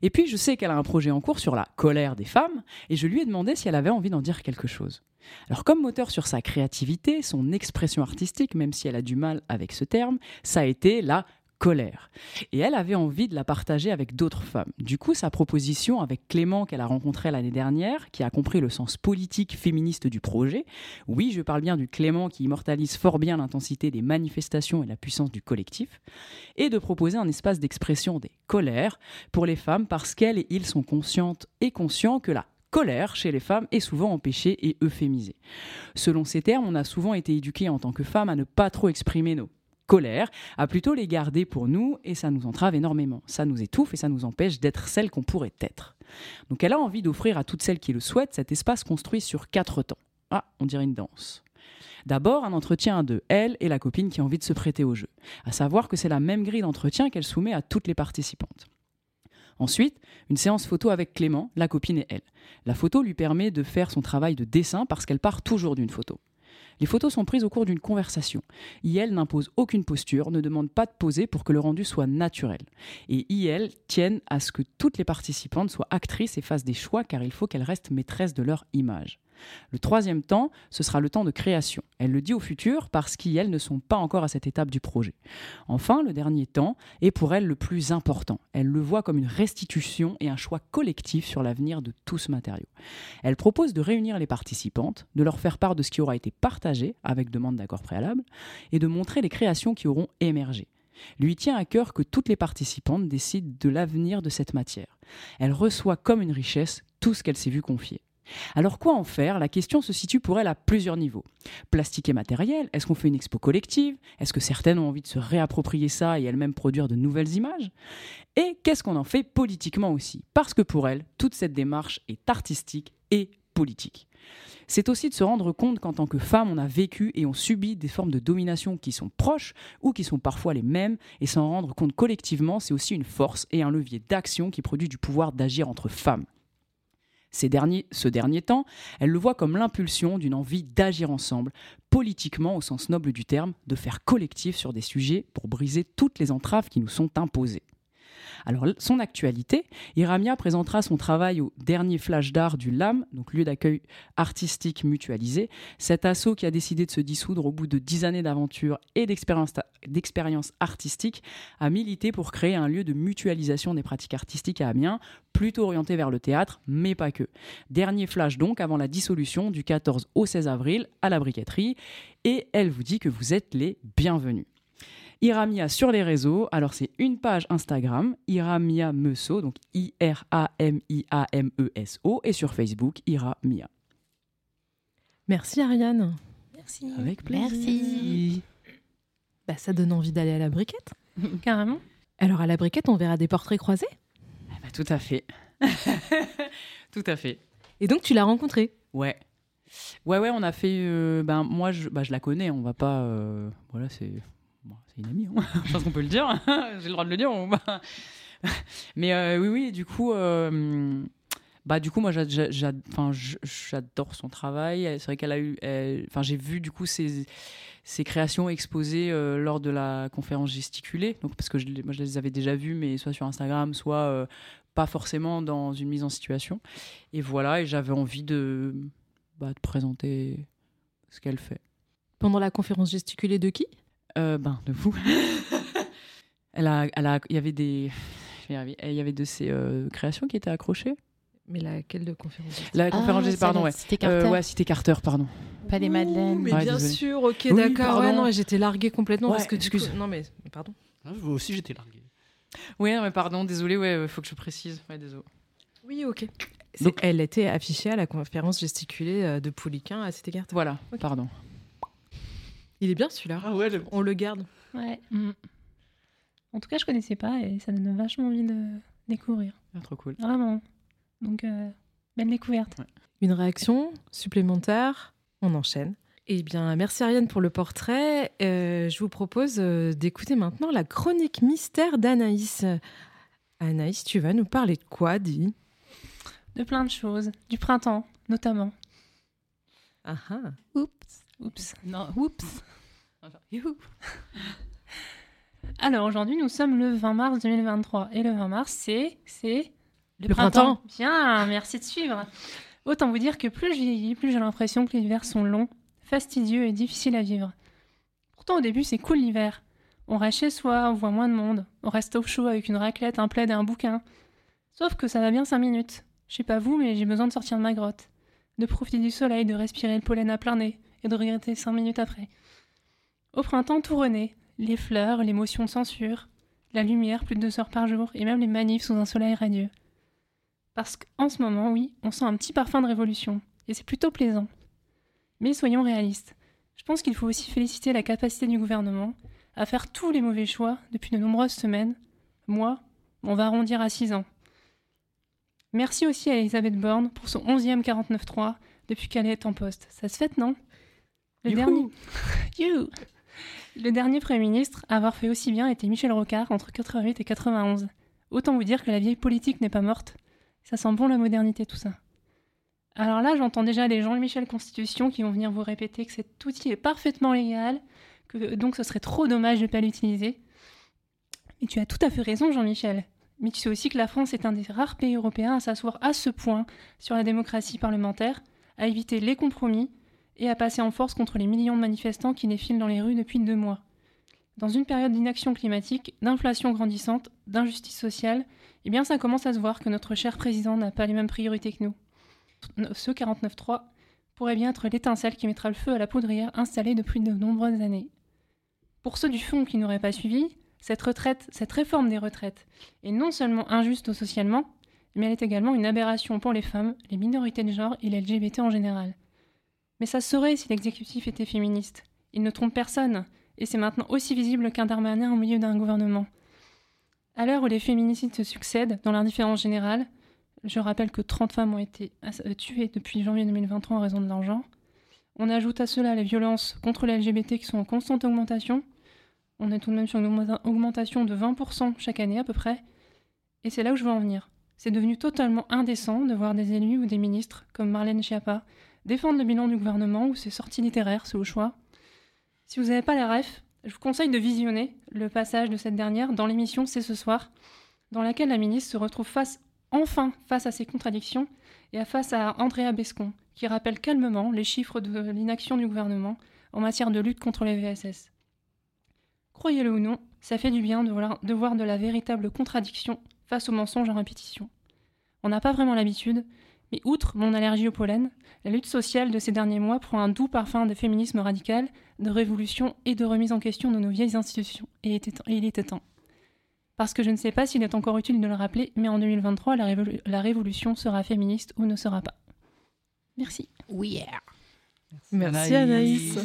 Et puis, je sais qu'elle a un projet en cours sur la colère des femmes, et je lui ai demandé si elle avait envie d'en dire quelque chose. Alors, comme moteur sur sa créativité, son expression artistique, même si elle a du mal avec ce terme, ça a été la colère. Et elle avait envie de la partager avec d'autres femmes. Du coup, sa proposition avec Clément qu'elle a rencontré l'année dernière, qui a compris le sens politique féministe du projet, oui, je parle bien du Clément qui immortalise fort bien l'intensité des manifestations et la puissance du collectif, et de proposer un espace d'expression des colères pour les femmes parce qu'elles et ils sont conscientes et conscients que la colère chez les femmes est souvent empêchée et euphémisée. Selon ces termes, on a souvent été éduqués en tant que femmes à ne pas trop exprimer nos colère, à plutôt les garder pour nous et ça nous entrave énormément. Ça nous étouffe et ça nous empêche d'être celles qu'on pourrait être. Donc elle a envie d'offrir à toutes celles qui le souhaitent cet espace construit sur quatre temps. Ah, on dirait une danse. D'abord, un entretien deux, elle et la copine qui a envie de se prêter au jeu. À savoir que c'est la même grille d'entretien qu'elle soumet à toutes les participantes. Ensuite, une séance photo avec Clément, la copine et elle. La photo lui permet de faire son travail de dessin parce qu'elle part toujours d'une photo. Les photos sont prises au cours d'une conversation. IL n'impose aucune posture, ne demande pas de poser pour que le rendu soit naturel. Et IL tiennent à ce que toutes les participantes soient actrices et fassent des choix car il faut qu'elles restent maîtresses de leur image. Le troisième temps, ce sera le temps de création. Elle le dit au futur parce qu'elles ne sont pas encore à cette étape du projet. Enfin, le dernier temps est pour elle le plus important. Elle le voit comme une restitution et un choix collectif sur l'avenir de tout ce matériau. Elle propose de réunir les participantes, de leur faire part de ce qui aura été partagé avec demande d'accord préalable et de montrer les créations qui auront émergé lui tient à cœur que toutes les participantes décident de l'avenir de cette matière. Elle reçoit comme une richesse tout ce qu'elle s'est vu confier. Alors quoi en faire? La question se situe pour elle à plusieurs niveaux. Plastique et matériel, est-ce qu'on fait une expo collective? Est-ce que certaines ont envie de se réapproprier ça et elles-mêmes produire de nouvelles images? Et qu'est-ce qu'on en fait politiquement aussi? Parce que pour elle, toute cette démarche est artistique et politique. C'est aussi de se rendre compte qu'en tant que femme, on a vécu et on subit des formes de domination qui sont proches ou qui sont parfois les mêmes, et s'en rendre compte collectivement, c'est aussi une force et un levier d'action qui produit du pouvoir d'agir entre femmes. Ce dernier temps, elle le voit comme l'impulsion d'une envie d'agir ensemble, politiquement au sens noble du terme, de faire collectif sur des sujets pour briser toutes les entraves qui nous sont imposées. Alors, son actualité, Iramia présentera son travail au dernier flash d'art du LAM, donc lieu d'accueil artistique mutualisé, cet assaut qui a décidé de se dissoudre au bout de dix années d'aventure et d'expérience artistique, a milité pour créer un lieu de mutualisation des pratiques artistiques à Amiens, plutôt orienté vers le théâtre, mais pas que. Dernier flash donc avant la dissolution du 14 au 16 avril à la briqueterie, et elle vous dit que vous êtes les bienvenus. Iramia sur les réseaux. Alors, c'est une page Instagram, Iramia Meso, donc I-R-A-M-I-A-M-E-S-O, et sur Facebook, Iramia. Merci Ariane. Merci. Avec plaisir. Merci. Bah, ça donne envie d'aller à la briquette. Carrément. Alors à la briquette, on verra des portraits croisés. Ah bah, tout à fait. tout à fait. Et donc tu l'as rencontrée Ouais. Ouais, ouais, on a fait. euh, ben, moi, je, bah, je la connais, on va pas. euh, voilà, c'est. C'est une amie, hein. je pense qu'on peut le dire. J'ai le droit de le dire. Mais euh, oui, oui, du coup. euh, bah, du coup, moi, j'adore son travail. C'est vrai qu'elle a eu. Enfin, j'ai vu, du coup, ses, créations exposées euh, lors de la conférence gesticulée. Donc, parce que je, moi, je les avais déjà vues, mais soit sur Instagram, soit pas forcément dans une mise en situation. Et voilà, et j'avais envie de, bah, de présenter ce qu'elle fait. Pendant la conférence gesticulée de qui? Euh, ben, de vous. elle a, elle a, il y avait des, je vais y arriver. il y avait de ses euh, créations qui étaient accrochées. Mais laquelle de conférence La conférence, Ah, pardon, ouais. à Cité Carter. Euh, ouais, Cité Carter, pardon. Pas des madeleines. Mais Ouais, bien désolé. sûr, ok, Oui, d'accord. Ouais, non, j'étais larguée complètement Ouais, parce que excuse. coup- Non mais pardon. Ah, Vous aussi, j'étais largué. Oui, non, mais pardon, désolé, ouais, faut que je précise. Ouais, désolé. Oui, ok. Donc- elle était affichée à la conférence gesticulée de Pouliquin à Cité Carter. Voilà, pardon. Il est bien celui-là. Ah ouais, On le garde. Ouais. Mm. En tout cas, je connaissais pas et ça donne vachement envie de découvrir. Ah, trop cool. Vraiment. Donc, euh, belle découverte. Une réaction supplémentaire, on enchaîne. Eh bien, merci Ariane pour le portrait. Euh, je vous propose euh, d'écouter maintenant la chronique mystère d'Anaïs. Anaïs, tu vas nous parler de quoi, dis? De plein de choses. Du printemps, notamment. Ah ah. Oups. Oups. Non, oups. Alors aujourd'hui, nous sommes le 20 mars 2023. Et le 20 mars, c'est. C'est. Le printemps. Bien, merci de suivre. Autant vous dire que plus je vieillis, plus j'ai l'impression que les hivers sont longs, fastidieux et difficiles à vivre. Pourtant, au début, c'est cool l'hiver. On reste chez soi, on voit moins de monde, on reste au chaud avec une raclette, un plaid et un bouquin. Sauf que ça va bien 5 minutes. Je sais pas vous, mais j'ai besoin de sortir de ma grotte, de profiter du soleil, de respirer le pollen à plein nez et de regretter 5 minutes après. Au printemps, tout renaît. Les fleurs, l'émotion de censure, la lumière plus de deux heures par jour et même les manifs sous un soleil radieux. Parce qu'en ce moment, oui, on sent un petit parfum de révolution et c'est plutôt plaisant. Mais soyons réalistes. Je pense qu'il faut aussi féliciter la capacité du gouvernement à faire tous les mauvais choix depuis de nombreuses semaines, mois, on va arrondir à 6 ans. Merci aussi à Elisabeth Borne pour son 11e 49.3 depuis qu'elle est en poste. Ça se fait, non? Le Youhou. dernier... Youhou. Le dernier Premier ministre à avoir fait aussi bien était Michel Rocard entre 88 et 91. Autant vous dire que la vieille politique n'est pas morte. Ça sent bon la modernité tout ça. Alors là, j'entends déjà les Jean-Michel Constitution qui vont venir vous répéter que cet outil est parfaitement légal, que donc ce serait trop dommage de ne pas l'utiliser. Mais tu as tout à fait raison, Jean-Michel. Mais tu sais aussi que la France est un des rares pays européens à s'asseoir à ce point sur la démocratie parlementaire, à éviter les compromis et à passer en force contre les millions de manifestants qui défilent dans les rues depuis deux mois. Dans une période d'inaction climatique, d'inflation grandissante, d'injustice sociale, eh bien ça commence à se voir que notre cher président n'a pas les mêmes priorités que nous. Ce 49.3 pourrait bien être l'étincelle qui mettra le feu à la poudrière installée depuis de nombreuses années. Pour ceux du fond qui n'auraient pas suivi, cette retraite, cette réforme des retraites est non seulement injuste socialement, mais elle est également une aberration pour les femmes, les minorités de genre et les LGBT en général. Mais ça serait si l'exécutif était féministe. Il ne trompe personne, et c'est maintenant aussi visible qu'un Darmanin au milieu d'un gouvernement. À l'heure où les féminicides se succèdent dans l'indifférence générale, Je rappelle que 30 femmes ont été euh, tuées depuis janvier 2023 en raison de l'argent. On ajoute à cela les violences contre les LGBT qui sont en constante augmentation. On est tout de même sur une augmentation de 20% chaque année à peu près. Et c'est là où je veux en venir. C'est devenu totalement indécent de voir des élus ou des ministres, comme Marlène Schiappa, défendre le bilan du gouvernement ou ses sorties littéraires, c'est au choix. Si vous n'avez pas les refs, je vous conseille de visionner le passage de cette dernière dans l'émission C'est ce soir, dans laquelle la ministre se retrouve face, enfin face à ses contradictions et face à Andrea Bescon, qui rappelle calmement les chiffres de l'inaction du gouvernement en matière de lutte contre les VSS. Croyez-le ou non, ça fait du bien de voir de la véritable contradiction face aux mensonges en répétition. On n'a pas vraiment l'habitude, mais outre mon allergie au pollen, la lutte sociale de ces derniers mois prend un doux parfum de féminisme radical, de révolution et de remise en question de nos vieilles institutions. Et il était temps. Parce que je ne sais pas s'il est encore utile de le rappeler, mais en 2023, la, la révolution sera féministe ou ne sera pas. Merci. Oui. Yeah. Merci, Anaïs.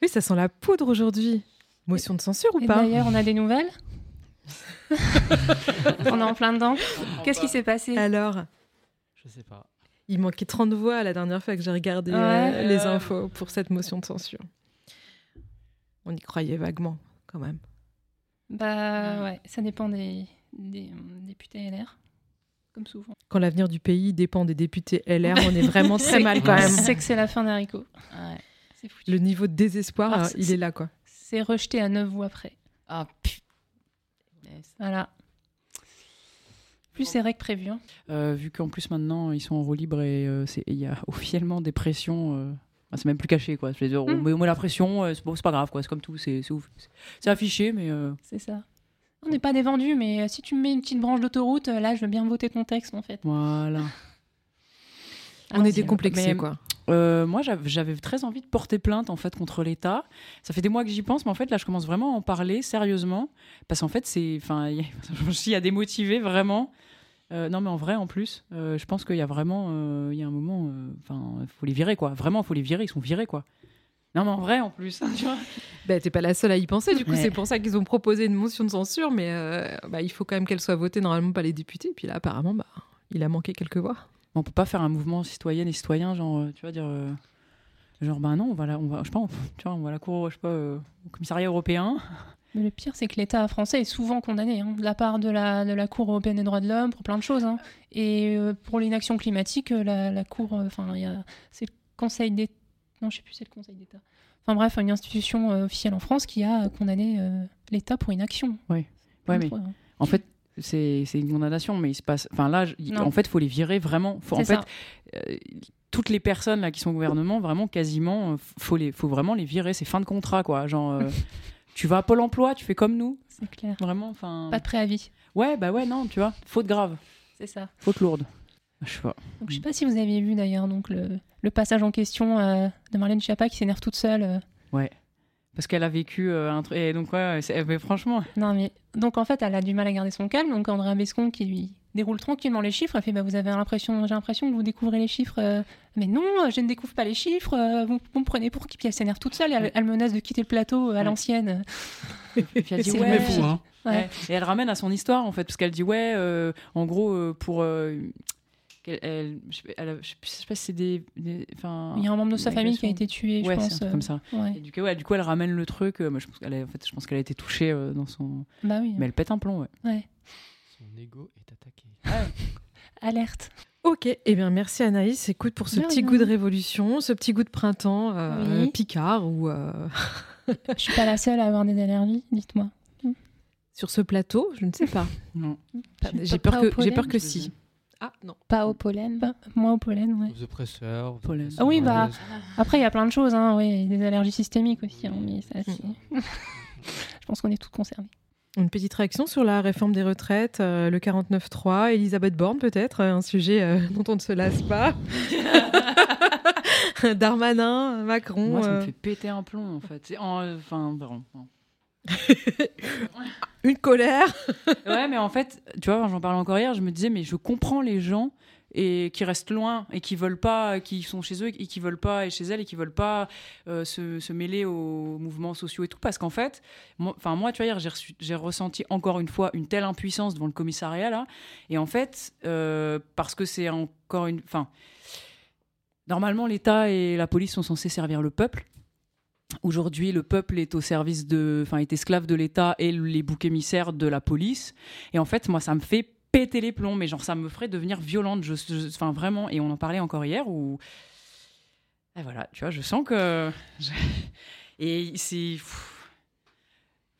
Oui, ça sent la poudre aujourd'hui. Motion de censure ou pas? D'ailleurs, on a des nouvelles? On est en plein dedans. Qu'est-ce qui s'est passé? Alors Je sais pas. Il manquait 30 voix la dernière fois que j'ai regardé euh, les infos pour cette motion de censure. On y croyait vaguement, quand même. Bah ouais, ça dépend des, des députés LR comme souvent. Quand l'avenir du pays dépend des députés LR, on est vraiment très mal quand même. C'est que c'est la fin d'Haricot. Ouais, Le niveau de désespoir, ah, il est là quoi. C'est rejeté à neuf voix près. Ah putain. Voilà. Plus serré que prévu. Hein. Euh, vu qu'en plus maintenant ils sont en roue libre et euh, il y a officiellement des pressions. Euh, c'est même plus caché quoi. Je on, hmm. met, la pression, c'est bon, pas grave quoi. C'est comme tout, c'est C'est affiché mais. C'est ça. On n'est pas des vendus, mais si tu me mets une petite branche d'autoroute, là je veux bien voter ton texte en fait. Voilà. on est décomplexé quoi. Euh, moi, j'avais très envie de porter plainte en fait contre l'État. Ça fait des mois que j'y pense, mais en fait, là, je commence vraiment à en parler sérieusement parce qu'en fait, c'est, enfin, je suis à démotiver vraiment. Euh, non, mais en vrai, en plus, euh, je pense qu'il y a vraiment, il y a un moment, enfin, il faut les virer quoi. Vraiment, il faut les virer. Ils sont virés quoi. Non, mais en vrai, en plus, tu vois. Bah, t'es pas la seule à y penser. Du coup, c'est pour ça qu'ils ont proposé une motion de censure, mais bah, il faut quand même qu'elle soit votée normalement par les députés. Puis là, apparemment, bah, il a manqué quelques voix on peut pas faire un mouvement citoyen et citoyen, genre, euh, tu vois, dire. Euh, genre, ben non, on va, on va, je sais pas, on, tu vois, on va à la cour, je sais pas, euh, au commissariat européen. Mais le pire, c'est que l'État français est souvent condamné hein, de la part de la, de la Cour européenne des droits de l'homme pour plein de choses. Hein. Et pour l'inaction climatique, la, la Cour, enfin, c'est le Conseil d'État. Non, je sais plus, c'est le Conseil d'État. Enfin bref, une institution officielle en France qui a condamné l'État pour inaction. Oui. Ouais, mais hein. en fait, c'est une condamnation, mais il se passe. Enfin là, en fait, il faut les virer vraiment. Faut, en fait, euh, toutes les personnes là qui sont au gouvernement, vraiment quasiment, euh, faut les, faut vraiment les virer. C'est fin de contrat, quoi. Genre, euh, tu vas à Pôle Emploi, tu fais comme nous. C'est clair. Vraiment, enfin. Pas de préavis. Ouais, bah ouais, non, tu vois, faute grave. C'est ça. Faute lourde. Je sais pas. Donc, je sais pas si vous avez vu d'ailleurs donc le, le, passage en question de Marlène Schiappa qui s'énerve toute seule. Ouais parce qu'elle a vécu euh, un truc. Et donc, ouais, mais franchement. Non, mais donc en fait, elle a du mal à garder son calme. Donc, André Bescon qui lui déroule tranquillement les chiffres, elle fait bah, Vous avez l'impression, j'ai l'impression que vous découvrez les chiffres. Euh. Mais non, je ne découvre pas les chiffres. Euh, vous, me prenez pour qui? Puis elle s'énerve toute seule. Elle, menace de quitter le plateau à l'ancienne. Et puis elle dit Ouais. Fou, hein. ouais. Et elle ramène à son histoire, en fait, parce qu'elle dit Ouais, en gros, pour elle, je, sais pas si c'est des, Il y a un membre de sa famille qui a été tué, je pense. comme ça. Euh, du, coup, du coup, elle ramène le truc. Euh, moi, je pense qu'elle a, en fait, je pense qu'elle a été touchée euh, dans son. Bah oui. Mais elle pète un plomb, ouais. Son ego est attaqué. Alerte. Ok, et eh bien merci Anaïs. Écoute, pour ce petit goût de révolution, ce petit goût de printemps, Picard ou. je suis pas la seule à avoir des allergies, dites-moi. Sur ce plateau, je ne sais pas. non. J'ai peur, que, j'ai peur que si. Ah non. Pas au pollen. Bah, moi au pollen, ouais. Aux oppresseurs. Pollen. Ah oui, bah après il y a plein de choses, hein, oui, des allergies systémiques aussi. Hein, mais ça. Je pense qu'on est toutes concernées. Une petite réaction sur la réforme des retraites, euh, le 49.3, Elisabeth Borne peut-être, un sujet euh, dont on ne se lasse pas. Darmanin, Macron. Moi, ça me euh. fait péter un plomb en fait. Enfin, Une colère. ouais, mais en fait, tu vois, j'en parlais encore hier, je me disais, mais je comprends les gens et qui restent loin et qui veulent pas, qui sont chez eux et qui veulent pas et chez elles et qui veulent pas euh, se, mêler aux mouvements sociaux et tout, parce qu'en fait, enfin moi, tu vois, hier, j'ai ressenti encore une fois une telle impuissance devant le commissariat là, et en fait, euh, parce que c'est encore une, enfin, normalement, l'État et la police sont censés servir le peuple. Aujourd'hui, le peuple est au service de, enfin, est esclave de l'État et les boucs émissaires de la police. Et en fait, moi, ça me fait péter les plombs, mais genre, ça me ferait devenir violente. Je, je- enfin, vraiment. Et on en parlait encore hier où, et voilà, tu vois, je sens que, je- et c'est,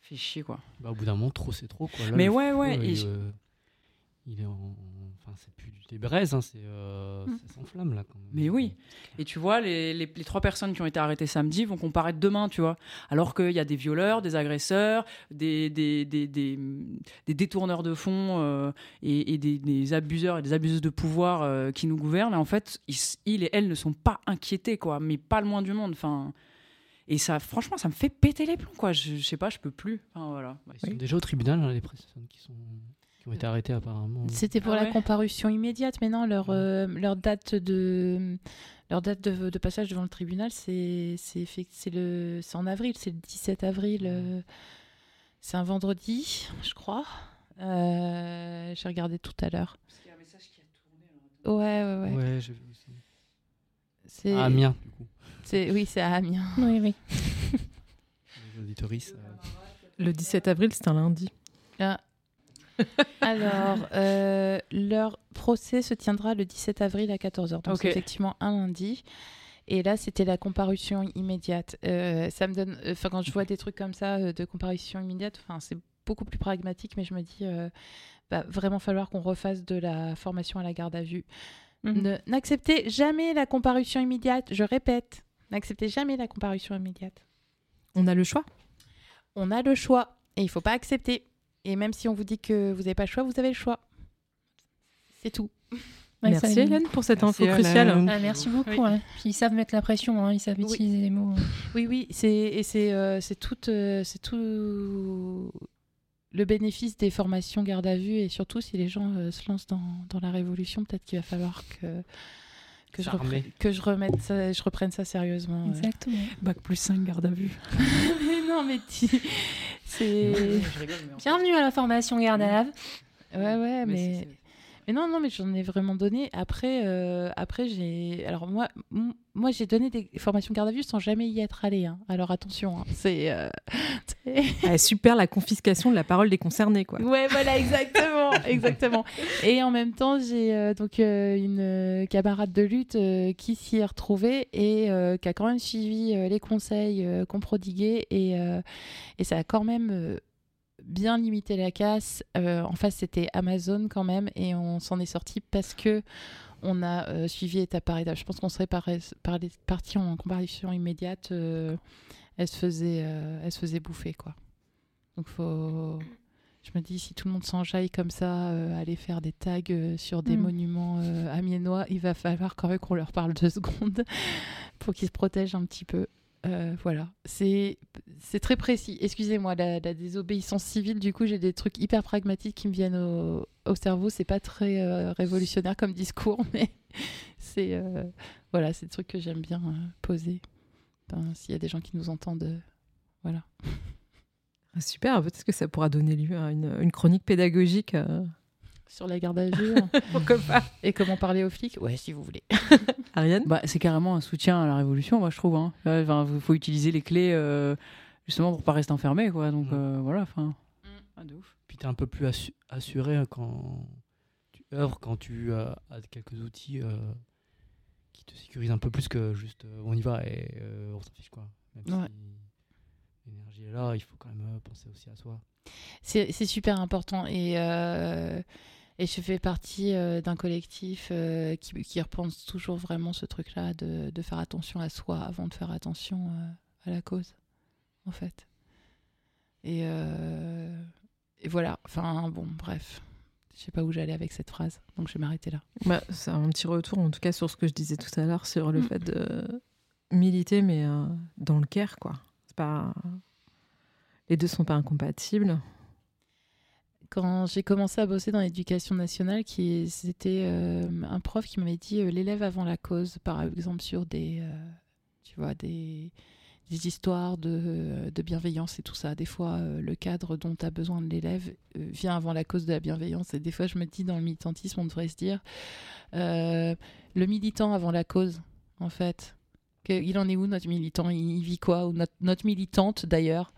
fait chier quoi. Bah, au bout d'un moment, trop c'est trop. Quoi. Là, Mais ouais, ouais, et euh, il est en. Enfin, c'est plus des braises, hein, c'est euh, Mm. ça s'enflamme là. Quand même. Mais oui. Et tu vois, les, les- les trois personnes qui ont été arrêtées samedi vont comparaître demain, tu vois. Alors qu'il y a des violeurs, des agresseurs, des, des, des, des- des détourneurs de fonds euh, et, et des, des abuseurs et des abuseuses de pouvoir euh, qui nous gouvernent. Et en fait, ils, ils et elles ne sont pas inquiétés, quoi. Mais pas le moins du monde. Enfin. Et ça, franchement, ça me fait péter les plombs, quoi. Je, je sais pas, je peux plus. Enfin, voilà. Ils sont déjà au tribunal, hein, les personnes qui, sont... qui ont été arrêtées apparemment. C'était pour Ah la ouais comparution immédiate. Maintenant, leur, euh, leur date de leur date de, de passage devant le tribunal, c'est c'est effect- c'est le c'est en avril, c'est le 17 avril. euh, c'est un vendredi, je crois. Euh, J'ai regardé tout à l'heure. Ouais, ouais, ouais. Ouais, j'ai vu aussi. C'est À Amiens, du coup. C'est oui, c'est à Amiens. Oui, oui. Les auditoristes. Le 17 avril, c'est un lundi. Ah. Alors, euh, leur procès se tiendra le 17 avril à 14h. Donc, effectivement un lundi. Et là, c'était la comparution immédiate. Euh, ça me donne. Enfin, quand je vois des trucs comme ça euh, de comparution immédiate, enfin, c'est beaucoup plus pragmatique, mais je me dis, euh, va vraiment falloir qu'on refasse de la formation à la garde à vue. Mhm. Ne- N'acceptez jamais la comparution immédiate. Je répète, n'acceptez jamais la comparution immédiate. On a le choix. On a le choix et il faut pas accepter. Et même si on vous dit que vous n'avez pas le choix, vous avez le choix. C'est tout. Ouais, Merci Hélène pour cette Merci, info cruciale. Ah, merci beaucoup. hein. Ils savent mettre la pression, hein, ils savent Oui. utiliser les mots. Oui, oui, c'est et c'est euh, tout euh, c'est tout le bénéfice des formations garde à vue et surtout si les gens euh, se lancent dans, dans la révolution, peut-être qu'il va falloir que que je, repre- que je remette ça, je reprenne ça sérieusement. ouais. Exactement. Bac plus 5, garde à vue. mais non, mais ti- c'est Bienvenue à la formation garde à vue. ouais ouais Mais Mais non, non, mais j'en ai vraiment donné. Après, euh, après j'ai. Alors, moi, moi j'ai donné des formations garde à vue sans jamais y être allée. hein. Alors, attention, hein. c'est. euh, Ah, super la confiscation de la parole des concernés, quoi. ouais, voilà, exactement. exactement. Et en même temps, j'ai euh, donc une camarade de lutte qui s'y est retrouvée et qui a quand même suivi les conseils qu'on prodiguait. Et, et ça a quand même. Bien limité la casse. Euh, en face, c'était Amazon quand même, et on s'en est sorti parce que on a euh, suivi étape par étape. Je pense qu'on serait par, en comparution immédiate. euh, elle se faisait, elle se faisait bouffer quoi. Donc faut. Je me dis si tout le monde s'enjaille comme ça, aller faire des tags sur des Mm. monuments amiénois, il va falloir quand même qu'on leur parle deux secondes pour qu'ils se protègent un petit peu. Euh, voilà, c'est très précis. Excusez-moi, la, la désobéissance civile, du coup, j'ai des trucs hyper pragmatiques qui me viennent au, au cerveau. C'est pas très euh, révolutionnaire comme discours, mais c'est euh, voilà, c'est des trucs que j'aime bien poser. S'il y a des gens qui nous entendent, voilà. Ah, Super, peut-être que ça pourra donner lieu à une chronique pédagogique. Euh, Sur la garde à vue Pourquoi pas et comment parler aux flics, ouais, si vous voulez. Ariane Bah, c'est carrément un soutien à la révolution, moi je trouve. Hein. Il faut utiliser les clés euh, justement pour pas rester enfermé, quoi. Donc Mm. euh, voilà, enfin. Ah, de ouf. Puis tu es un peu plus assu- assuré hein, quand tu œuvres, quand tu euh, as quelques outils euh, qui te sécurisent un peu plus que juste euh, on y va et euh, on s'en fiche quoi. Même Ouais. si l'énergie est là, il faut quand même euh, penser aussi à soi. C'est c'est super important et, euh, et je fais partie euh, d'un collectif euh, qui, qui repense toujours vraiment ce truc-là de, de faire attention à soi avant de faire attention euh, à la cause, en fait. Et, et voilà, enfin bon, bref. Je sais pas où j'allais avec cette phrase, donc je vais m'arrêter là. Bah, c'est un petit retour, en tout cas, sur ce que je disais tout à l'heure, sur le Mm. fait de militer, mais dans le care, quoi. C'est pas Les deux sont pas incompatibles. Quand j'ai commencé à bosser dans l'éducation nationale, c'était euh, un prof qui m'avait dit euh, l'élève avant la cause, par exemple sur des, euh, tu vois, des, histoires de, de bienveillance et tout ça. Des fois, le cadre dont as besoin de l'élève vient avant la cause de la bienveillance. Et des fois, je me dis, dans le militantisme, on devrait se dire le militant avant la cause, en fait. Il en est où, notre militant? Il, vit quoi? Notre, militante, d'ailleurs?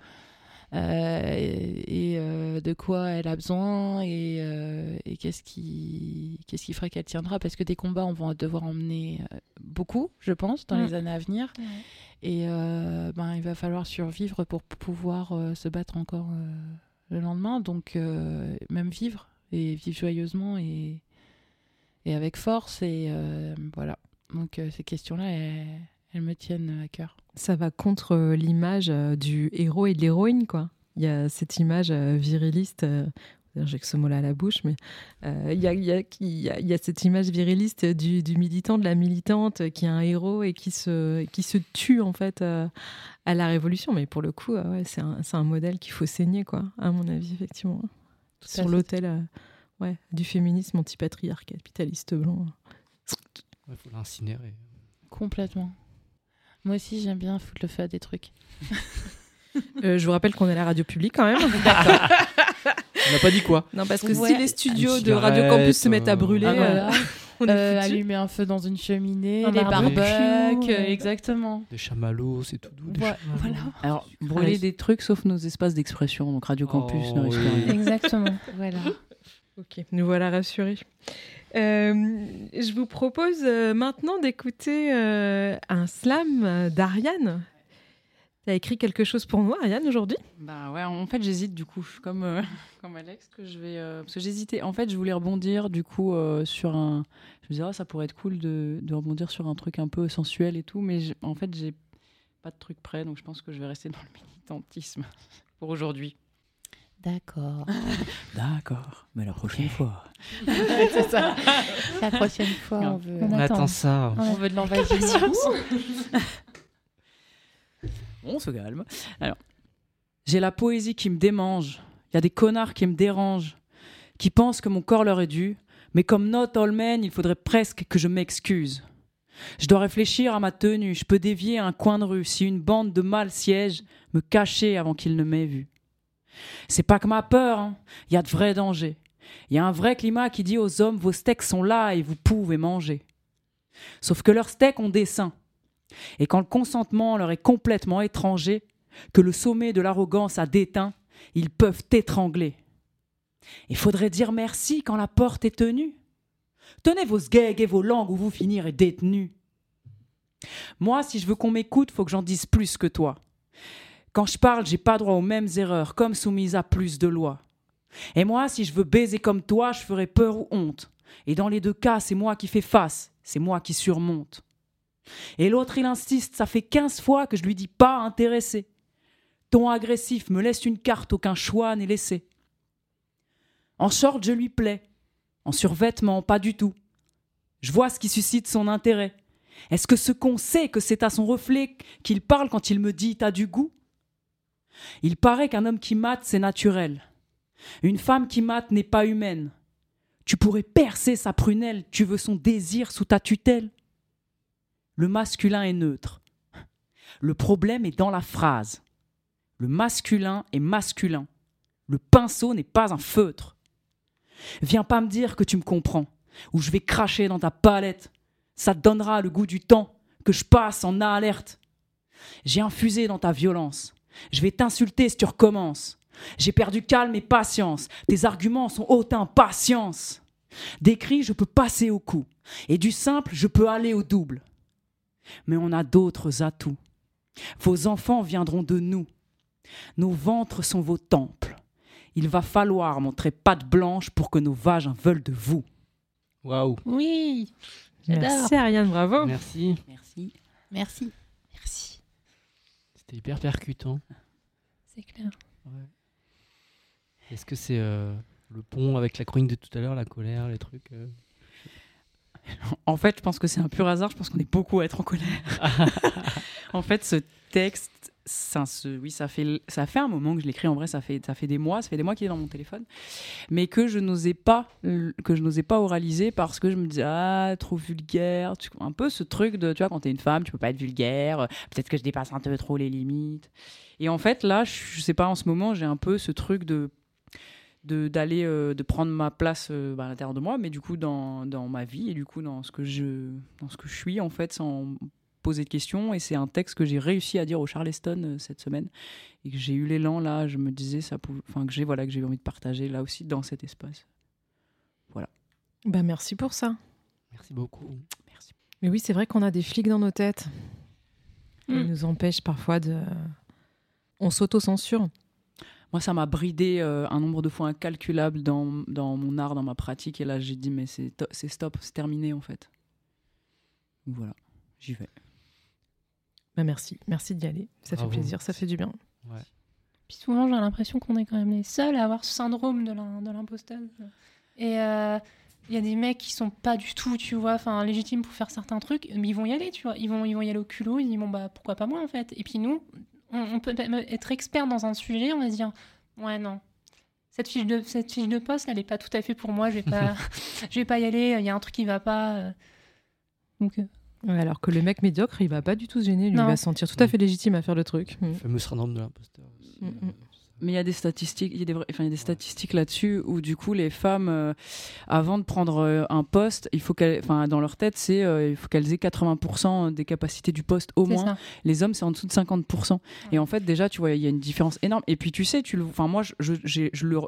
Et, et, euh, de quoi elle a besoin et, euh, et qu'est-ce qui qu'est-ce qui ferait qu'elle tiendra? Parce que des combats on va devoir emmener euh, beaucoup je pense dans Mm. les années à venir et euh, ben, il va falloir survivre pour pouvoir euh, se battre encore euh, le lendemain. Donc, euh, même vivre, et vivre joyeusement et, et avec force. Et euh, voilà. Donc, euh, ces questions-là, elles, elles me tiennent à cœur. Ça va contre euh, l'image euh, du héros et de l'héroïne, quoi. Il y a cette image euh, viriliste. J'ai que ce mot-là à la bouche, mais euh, il y, a, il y a- il y a- il y a cette image viriliste du, du militant, de la militante, qui est un héros et qui se, qui se tue en fait euh, à la Révolution. Mais pour le coup, euh, ouais, c'est un, modèle qu'il faut saigner, quoi, à mon avis, effectivement. Sur l'autel euh, ouais, du féminisme antipatriarcat, capitaliste blanc. Il faut l'incinérer. Complètement. Moi aussi, j'aime bien foutre le feu à des trucs. Euh, je vous rappelle qu'on est à la radio publique quand même. On n'a pas dit quoi Non, parce que Ouais. si les studios Une de Radio Campus se mettent à brûler, Ah, euh, voilà. on est Euh, foutus. allumer un feu dans une cheminée, Un les barbecue, barbecues, euh. exactement. Des chamallows, c'est tout doux. des Ouais, chamallows. voilà. Alors, brûler des trucs sauf nos espaces d'expression, donc Radio Campus Oh, ne risque oui. rien. Exactement. Voilà. Ok, nous voilà rassurés. Euh, je vous propose euh, maintenant d'écouter euh, un slam d'Ariane. Tu as écrit quelque chose pour nous, Ariane, aujourd'hui? Bah ouais, en fait j'hésite du coup, comme, euh, comme Alex, que je vais. parce que j'hésitais. En fait, je voulais rebondir du coup sur un. Je me disais, oh, ça pourrait être cool de, de rebondir sur un truc un peu sensuel et tout, mais en fait, j'ai pas de truc prêt, donc je pense que je vais rester dans le militantisme pour aujourd'hui. D'accord. D'accord, mais la prochaine fois. c'est ça. La prochaine fois, on veut, On On attend. attend ça. on veut de l'envahissement. On se calme. Alors, j'ai la poésie qui me démange. Il y a des connards qui me dérangent, qui pensent que mon corps leur est dû, mais comme not all men, il faudrait presque que je m'excuse. Je dois réfléchir à ma tenue, je peux dévier à un coin de rue si une bande de mâles siège, me cacher avant qu'ils ne m'aient vu. C'est pas que ma peur, hein. il y a de vrais dangers. Il y a un vrai climat qui dit aux hommes vos steaks sont là et vous pouvez manger. Sauf que leurs steaks ont des seins. Et quand le consentement leur est complètement étranger, que le sommet de l'arrogance a déteint, ils peuvent t'étrangler. Il faudrait dire merci quand la porte est tenue. Tenez vos sgags et vos langues ou vous finirez détenus. Moi, si je veux qu'on m'écoute, faut que j'en dise plus que toi. Quand je parle, j'ai pas droit aux mêmes erreurs, comme soumise à plus de lois. Et moi, si je veux baiser comme toi, je ferai peur ou honte. Et dans les deux cas, c'est moi qui fais face, c'est moi qui surmonte. Et l'autre, il insiste, ça fait 15 fois que je lui dis pas intéressé. Ton agressif me laisse une carte, aucun choix n'est laissé. En short, je lui plais. En survêtement, pas du tout. Je vois ce qui suscite son intérêt. Est-ce que ce qu'on sait que c'est à son reflet qu'il parle quand il me dit T'as du goût? Il paraît qu'un homme qui mate, c'est naturel. Une femme qui mate n'est pas humaine. Tu pourrais percer sa prunelle, tu veux son désir sous ta tutelle le masculin est neutre. Le problème est dans la phrase. Le masculin est masculin. Le pinceau n'est pas un feutre. Viens pas me dire que tu me comprends, ou je vais cracher dans ta palette. Ça te donnera le goût du temps que je passe en alerte. J'ai infusé dans ta violence. Je vais t'insulter si tu recommences. J'ai perdu calme et patience. Tes arguments sont haute impatience. Des cris, je peux passer au coup. Et du simple, je peux aller au double mais on a d'autres atouts. Vos enfants viendront de nous. Nos ventres sont vos temples. Il va falloir montrer patte blanche pour que nos vagins veulent de vous. Waouh. Oui. J'adore. Merci Ariane, bravo. Merci. Merci. Merci. C'était hyper percutant. C'est clair. Est-ce que c'est euh, le pont avec la chronique de tout à l'heure, la colère, les trucs euh En fait, je pense que c'est un pur hasard. Je pense qu'on est beaucoup à être en colère. en fait, ce texte, ça, oui, ça fait, ça fait un moment que je l'écris. En vrai, ça fait, ça fait des mois, ça fait des mois qu'il est dans mon téléphone, mais que je n'osais pas, que je n'osais pas oraliser parce que je me disais ah trop vulgaire. Tu, un peu ce truc de, tu vois, quand t'es une femme, tu peux pas être vulgaire. Peut-être que je dépasse un peu trop les limites. Et en fait, là, je, je sais pas, en ce moment, j'ai un peu ce truc de de d'aller euh, de prendre ma place euh, bah, à l'intérieur de moi mais du coup dans, dans ma vie et du coup dans ce que je dans ce que je suis en fait sans poser de questions et c'est un texte que j'ai réussi à dire au Charleston euh, cette semaine et que j'ai eu l'élan là je me disais ça pouvait- enfin que j'ai voilà que j'ai envie de partager là aussi dans cet espace voilà Bah, merci pour ça. Merci beaucoup. merci Mais oui, c'est vrai qu'on a des flics dans nos têtes. Ils Mm. nous empêchent parfois de. On s'auto-censure. moi ça m'a bridé euh, un nombre de fois incalculable dans, dans mon art dans ma pratique et là j'ai dit mais c'est to- c'est stop c'est terminé en fait voilà j'y vais Bah, merci. Merci d'y aller. Ça Bravo. fait plaisir, ça fait du bien. Ouais. Puis souvent, j'ai l'impression qu'on est quand même les seuls à avoir ce syndrome de l'im- de l'imposteur. Et euh, il y a des mecs qui sont pas du tout, tu vois, enfin légitimes pour faire certains trucs, mais ils vont y aller, tu vois. Ils vont, ils vont y aller au culot, ils disent bon bah pourquoi pas moi en fait. Et puis nous, on, on peut même être expert dans un sujet, on va se dire ouais non. Cette fiche de cette fiche de poste, elle est pas tout à fait pour moi. Je vais pas, je vais pas y aller. Il y a un truc qui va pas. euh. Donc euh, Ouais, alors que le mec médiocre, il va pas du tout se gêner. Lui, il va se sentir tout à fait légitime à faire le truc. Mm. Le fameux syndrome de l'imposteur. aussi, Mm, euh, mm. Mais il y a des statistiques, il y a des, vrais- enfin, il y a des statistiques là-dessus où du coup les femmes, euh, avant de prendre euh, un poste, il faut qu'elles, enfin dans leur tête, c'est euh, il faut qu'elles aient 80% des capacités du poste au moins. ça. Les hommes, c'est en dessous de 50%. Et en fait, déjà, tu vois, il y a une différence énorme. Et puis, tu sais, tu le, enfin, moi, je, je, le,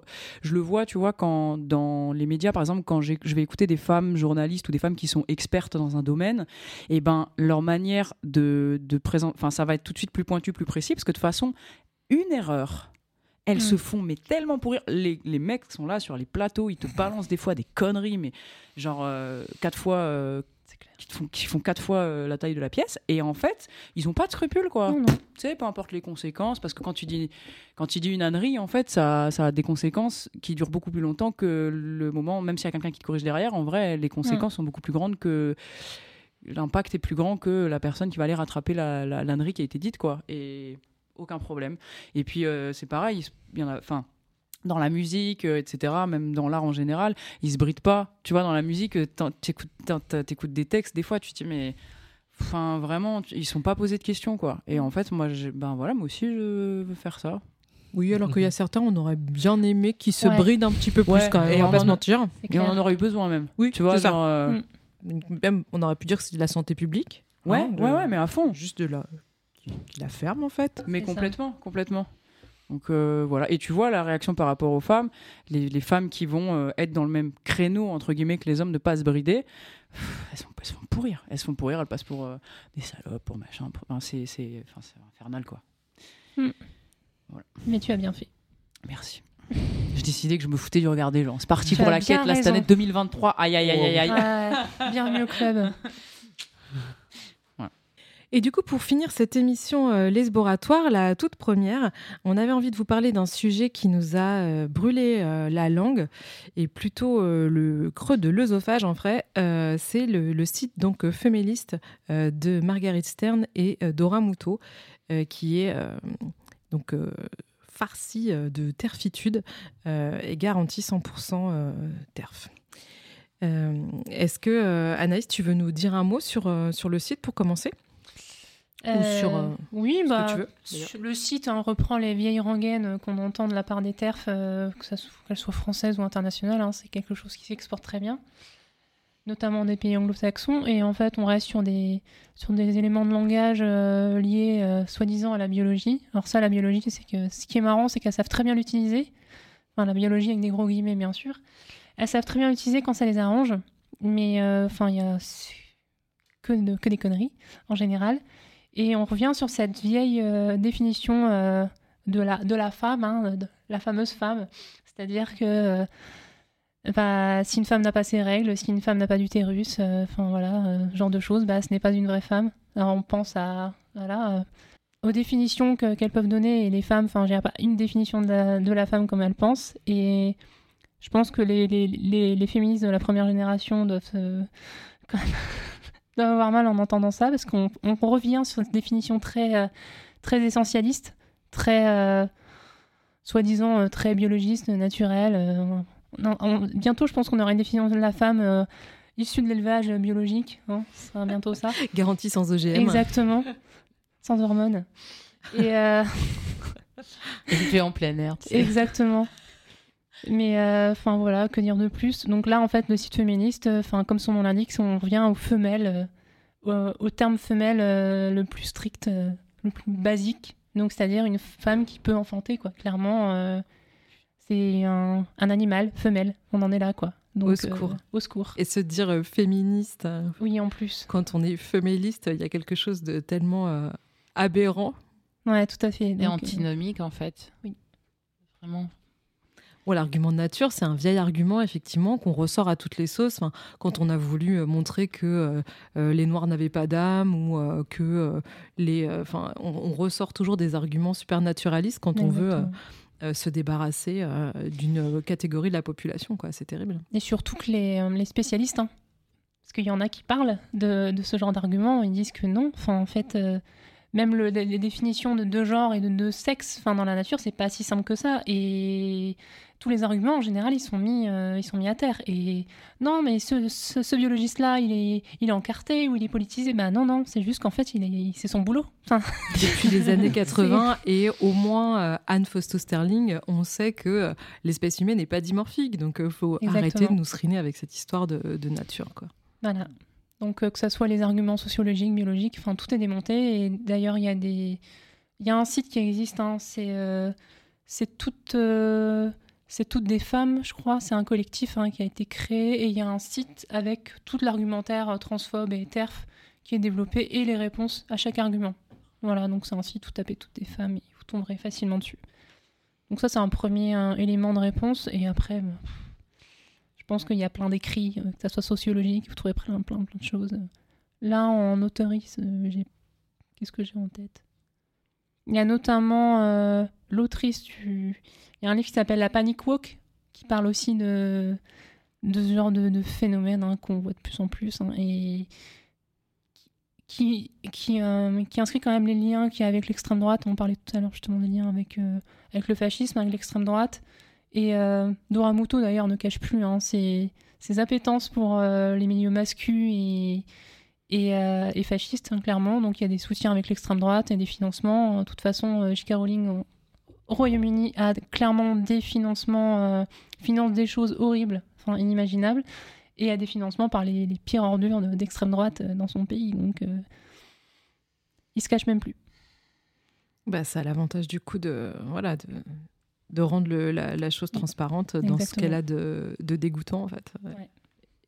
je le vois, tu vois, quand dans les médias, par exemple, quand je vais écouter des femmes journalistes ou des femmes qui sont expertes dans un domaine, et ben, leur manière de, de présenter, enfin, ça va être tout de suite plus pointu, plus précis, parce que de toute façon, une erreur. Elles Mm. se font mais tellement pourrir. Les, les mecs sont là sur les plateaux, ils te balancent des fois des conneries, mais genre euh, quatre fois, euh, qui, font, qui font quatre fois euh, la taille de la pièce. Et en fait, ils ont pas de scrupules, quoi tu sais, peu importe les conséquences, parce que quand tu dis, quand tu dis une ânerie, en fait, ça, ça a des conséquences qui durent beaucoup plus longtemps que le moment, même s'il y a quelqu'un qui te corrige derrière, en vrai, les conséquences sont beaucoup plus grandes que. L'impact est plus grand que la personne qui va aller rattraper la, la- l'ânerie qui a été dite, quoi. Et aucun problème. Et puis, euh, c'est pareil, il y en a. Enfin. Dans la musique, euh, etc., même dans l'art en général, ils se brident pas. Tu vois, dans la musique, t'écoutes, t'écoutes des textes, des fois, tu te dis, mais Enfin, vraiment, ils sont pas posés de questions, quoi. Et en fait, moi, ben voilà, moi aussi, je veux faire ça. Oui, alors qu'il y a certains, on aurait bien aimé qu'ils se Ouais. brident un petit peu plus Ouais, quand même. et on va pas se mentir. Et on en aurait eu besoin même. Oui, tu vois, c'est ça. genre, euh, Mm. Même, on aurait pu dire que c'est de la santé publique. Ouais, hein, de- ouais, ouais, mais à fond. Juste de la, qui la ferme en fait. Mais ça. complètement, complètement. Donc euh, voilà. Et tu vois la réaction par rapport aux femmes, les, les femmes qui vont euh, être dans le même créneau entre guillemets que les hommes, ne pas se brider, pff, elles, sont, elles se font pourrir. Elles se font pourrir, elles passent pour euh, des salopes, pour machin. pour- enfin, c'est, c'est, enfin, c'est infernal quoi. Mais tu as bien fait. Merci. J'ai décidé que je me foutais du regard des gens. C'est parti Tu pour la bien quête, là, cette année 2023. Aïe, aïe, aïe, aïe, aïe. Ouais, bienvenue au club. Et du coup, pour finir cette émission euh, Lesboratoire, la toute première, on avait envie de vous parler d'un sujet qui nous a euh, brûlé euh, la langue et plutôt euh, le creux de l'œsophage en vrai. C'est le, site donc de Marguerite Stern et Dora Moutot, qui est donc farci de terfitude et garantie 100% euh, terf. Est-ce que Anaïs, tu veux nous dire un mot sur, sur le site pour commencer? Ou sur, euh, oui, que bah, tu veux, d'ailleurs. sur le site hein, reprend les vieilles rengaines euh, qu'on entend de la part des TERF, euh, qu'elles soient françaises ou internationales. hein, c'est quelque chose qui s'exporte très bien, notamment des pays anglo-saxons. Et en fait, on reste sur des, sur des éléments de langage euh, liés euh, soi-disant à la biologie. Alors ça, la biologie, c'est que ce qui est marrant, c'est qu'elles savent très bien l'utiliser. Enfin, la biologie avec des gros guillemets, bien sûr. Elles savent très bien l'utiliser quand ça les arrange. Mais euh, enfin, il y a que, de- que des conneries en général. Et on revient sur cette vieille euh, définition euh, de, la, de la femme, hein, la fameuse femme. C'est-à-dire que euh, bah, si une femme n'a pas ses règles, si une femme n'a pas d'utérus, enfin voilà, euh, ce genre de choses, bah, ce n'est pas une vraie femme. Alors on pense à, voilà, aux définitions que- qu'elles peuvent donner et les femmes, enfin, j'ai pas une définition de la, femme comme elles pensent. Et je pense que les, les, les, les féministes de la première génération doivent quand même doivent avoir mal en entendant ça parce qu'on on revient sur cette définition très, euh, très essentialiste, très, euh, soi-disant, euh, très biologiste, naturelle. on- on- bientôt, je pense qu'on aura une définition de la femme euh, issue de l'élevage biologique. hein, ce sera bientôt ça. Garantie sans OGM. Exactement. Sans hormones. Et euh, Élevé en plein air. tu sais. exactement. Mais euh, enfin voilà, que dire de plus? Donc là, en fait, le site féministe, euh, enfin comme son nom l'indique, on revient aux femelles, euh, au, terme femelle euh, le plus strict, euh, le plus basique. Donc c'est-à-dire une femme qui peut enfanter, quoi. Clairement, euh, c'est un, un animal femelle. On en est là, quoi. Donc, Au secours. euh, au secours. Et se dire euh, féministe, euh, Oui, en plus. quand on est féministe, il y a quelque chose de tellement euh, aberrant. Ouais, tout à fait. Et Donc, euh, antinomique, en fait. Oui. Vraiment. L'argument de nature, c'est un vieil argument, effectivement, qu'on ressort à toutes les sauces. Enfin, quand on a voulu euh, montrer que euh, euh, les Noirs n'avaient pas d'âme ou euh, que euh, les. Enfin, on, on ressort toujours des arguments super naturalistes quand on veut exactement. se débarrasser d'une catégorie de la population, quoi. C'est terrible. Et surtout que les, les spécialistes, hein, parce qu'il y en a qui parlent de, de ce genre d'argument, ils disent que non. Enfin, en fait, même le- les définitions de deux genres et de deux sexes enfin, dans la nature, c'est pas si simple que ça. Et tous les arguments, en général, ils sont mis, euh, ils sont mis à terre. Et non, mais ce, ce, ce biologiste-là, il est, il est encarté ou il est politisé. Ben non, non, c'est juste qu'en fait, il est, c'est son boulot. Enfin, Depuis les années 80 et au moins euh, Anne Fausto-Sterling, on sait que euh, l'espèce humaine n'est pas dimorphique. Donc, il faut Exactement. arrêter de nous seriner avec cette histoire de, de nature, quoi. Voilà. Donc euh, que ce soit les arguments sociologiques, biologiques, enfin tout est démonté. Et d'ailleurs, il y a des, y a un site qui existe. hein, c'est euh, c'est toutes, euh, toutes des femmes, je crois. C'est un collectif hein, qui a été créé et il y a un site avec tout l'argumentaire transphobe et TERF qui est développé et les réponses à chaque argument. Voilà, donc c'est un site où tapez toutes des femmes et vous tomberez facilement dessus. Donc ça, c'est un premier élément de réponse. Et après, bah, je pense qu'il y a plein d'écrits, euh, que ça soit sociologique, vous trouverez plein, plein, plein de choses. Là, en autorise, euh, qu'est-ce que j'ai en tête? Il y a notamment euh, l'autrice du... Il y a un livre qui s'appelle La Panic Walk, qui parle aussi de, de ce genre de, de phénomène hein, qu'on voit de plus en plus. hein, et qui, qui, euh, qui inscrit quand même les liens qu'il y a avec l'extrême droite. On parlait tout à l'heure justement des liens avec, euh, avec le fascisme, avec l'extrême droite. Et euh, Dora Muto, d'ailleurs, ne cache plus hein, ses, appétences pour euh, les milieux masculins et, et, euh, hein, clairement. Donc il y a des soutiens avec l'extrême droite et des financements. De toute façon, euh. Rowling au, au Royaume-Uni a clairement des financements, finance des choses horribles, enfin inimaginables, et a des financements par les, pires ordures de- d'extrême droite dans son pays. Donc il se cache même plus. Bah, ça a l'avantage du coup de, voilà, de, de rendre le- la, la chose transparente dans ce qu'elle a de, de dégoûtant en fait. Ouais. Ouais.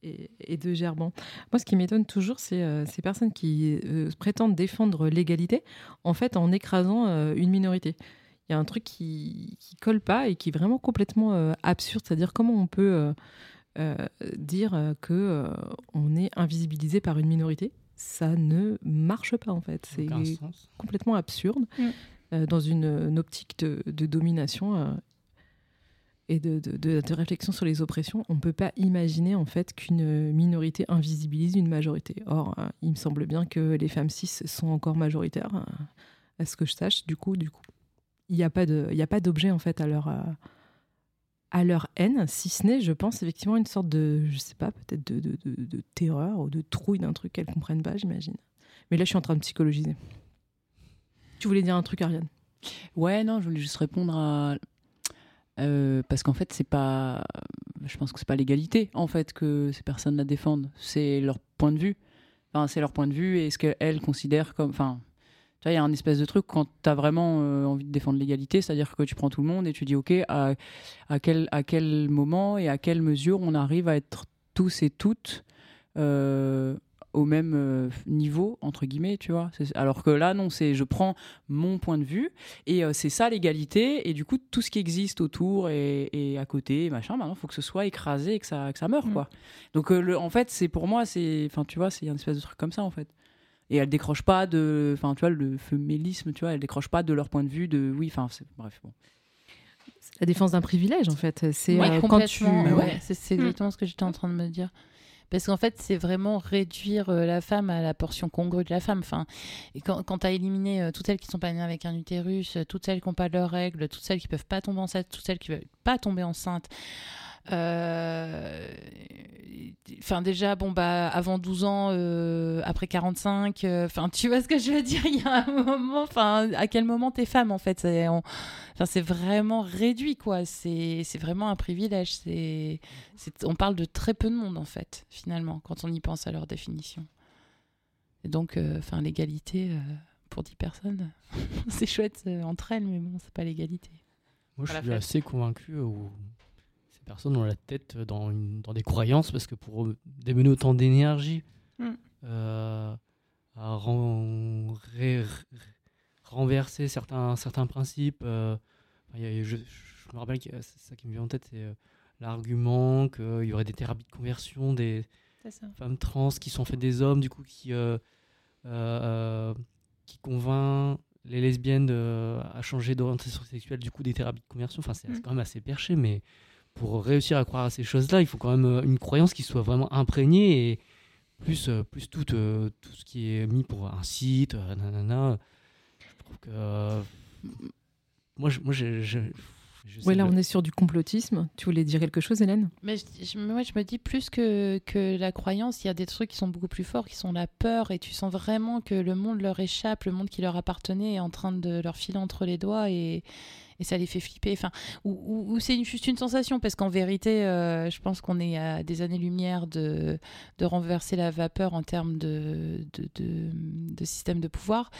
Et, et de gerbant. Moi, ce qui m'étonne toujours, c'est euh, ces personnes qui euh, prétendent défendre l'égalité, en fait, en écrasant euh, une minorité. Il y a un truc qui, qui colle pas et qui est vraiment complètement euh, absurde. C'est-à-dire comment on peut euh, euh, dire euh, que euh, on est invisibilisé par une minorité? Ça ne marche pas en fait. C'est complètement absurde Mm. Euh, dans une, optique de, domination euh, et de, réflexion sur les oppressions. On ne peut pas imaginer en fait qu'une minorité invisibilise une majorité. Or, euh, il me semble bien que les femmes cis sont encore majoritaires, à ce que je sache. Du coup, du coup, il n'y a pas d'objet en fait à leur à leur haine, si ce n'est, je pense effectivement une sorte de, je sais pas, peut-être de- de terreur ou de trouille d'un truc qu'elles comprennent pas, j'imagine. Mais là, je suis en train de psychologiser. Tu voulais dire un truc, Ariane? Ouais, non, je voulais juste répondre à. euh, parce qu'en fait, c'est pas. Je pense que c'est pas l'égalité, en fait, que ces personnes la défendent. C'est leur point de vue. Enfin, c'est leur point de vue et ce qu'elles considèrent comme. Enfin, tu vois, il y a un espèce de truc quand tu as vraiment euh, envie de défendre l'égalité, c'est-à-dire que tu prends tout le monde et tu dis, OK, à, à, quel, à quel moment et à quelle mesure on arrive à être tous et toutes. euh, au même euh, niveau entre guillemets tu vois alors que là non c'est je prends mon point de vue et euh, c'est ça l'égalité et du coup tout ce qui existe autour et, et à côté machin maintenant faut que ce soit écrasé et que ça que ça meure Mm. quoi donc euh, le, en fait c'est pour moi c'est enfin tu vois c'est un espèce de truc comme ça en fait et elle décroche pas de enfin tu vois le féminisme tu vois elle décroche pas de leur point de vue de oui enfin bref bon La défense d'un privilège, en fait. C'est Ouais, euh, quand tu. complètement, ouais, ouais. c'est c'est Mm. exactement ce que j'étais en train de me dire. Parce qu'en fait, c'est vraiment réduire euh, la femme à la portion congrue de la femme. Enfin, quand, tu as éliminé euh, toutes celles qui sont pas nées avec un utérus, euh, toutes celles qui n'ont pas leurs règles, toutes celles qui peuvent pas tomber enceinte, toutes celles qui ne veulent pas tomber enceinte. Euh, Enfin, déjà, bon, bah, avant 12 ans, euh, après 45, euh, enfin, tu vois ce que je veux dire? Il y a un moment, enfin, à quel moment t'es femme, en fait? C'est, on- Enfin, c'est vraiment réduit, quoi. C'est, c'est vraiment un privilège. C'est, on parle de très peu de monde, en fait, finalement, quand on y pense à leur définition. Et donc, euh, enfin, l'égalité euh, pour 10 personnes, c'est chouette euh, entre elles, mais bon, c'est pas l'égalité. Moi, je suis assez convaincu personnes ont la tête dans, une- dans des croyances parce que pour démener autant d'énergie Mm. euh, à ren- ré- ré- renverser certains, certains principes, euh, y a- je, je me rappelle que c'est ça qui me vient en tête, c'est euh, l'argument qu'il y aurait des thérapies de conversion, des femmes trans qui sont en fait des hommes, du coup, qui, euh, qui convainc les lesbiennes à changer d'orientation sexuelle, du coup, des thérapies de conversion. Enfin, c'est Mm. quand même assez perché, mais pour réussir à croire à ces choses-là, il faut quand même euh, une croyance qui soit vraiment imprégnée et plus, euh, plus tout, euh, tout ce qui est mis pour un site, euh, nanana. Je trouve que. euh, moi, je, moi je, je, je sais Ouais, là, le- on est sur du complotisme. Tu voulais dire quelque chose, Hélène? Mais je, je- moi, je me dis plus que, que la croyance, il y a des trucs qui sont beaucoup plus forts, qui sont la peur, et tu sens vraiment que le monde leur échappe, le monde qui leur appartenait est en train de leur filer entre les doigts, et, et ça les fait flipper. Enfin, ou, ou- ou c'est juste une sensation, parce qu'en vérité, euh, je pense qu'on est à des années-lumière de, de renverser la vapeur en termes de, de, de, de système de pouvoir.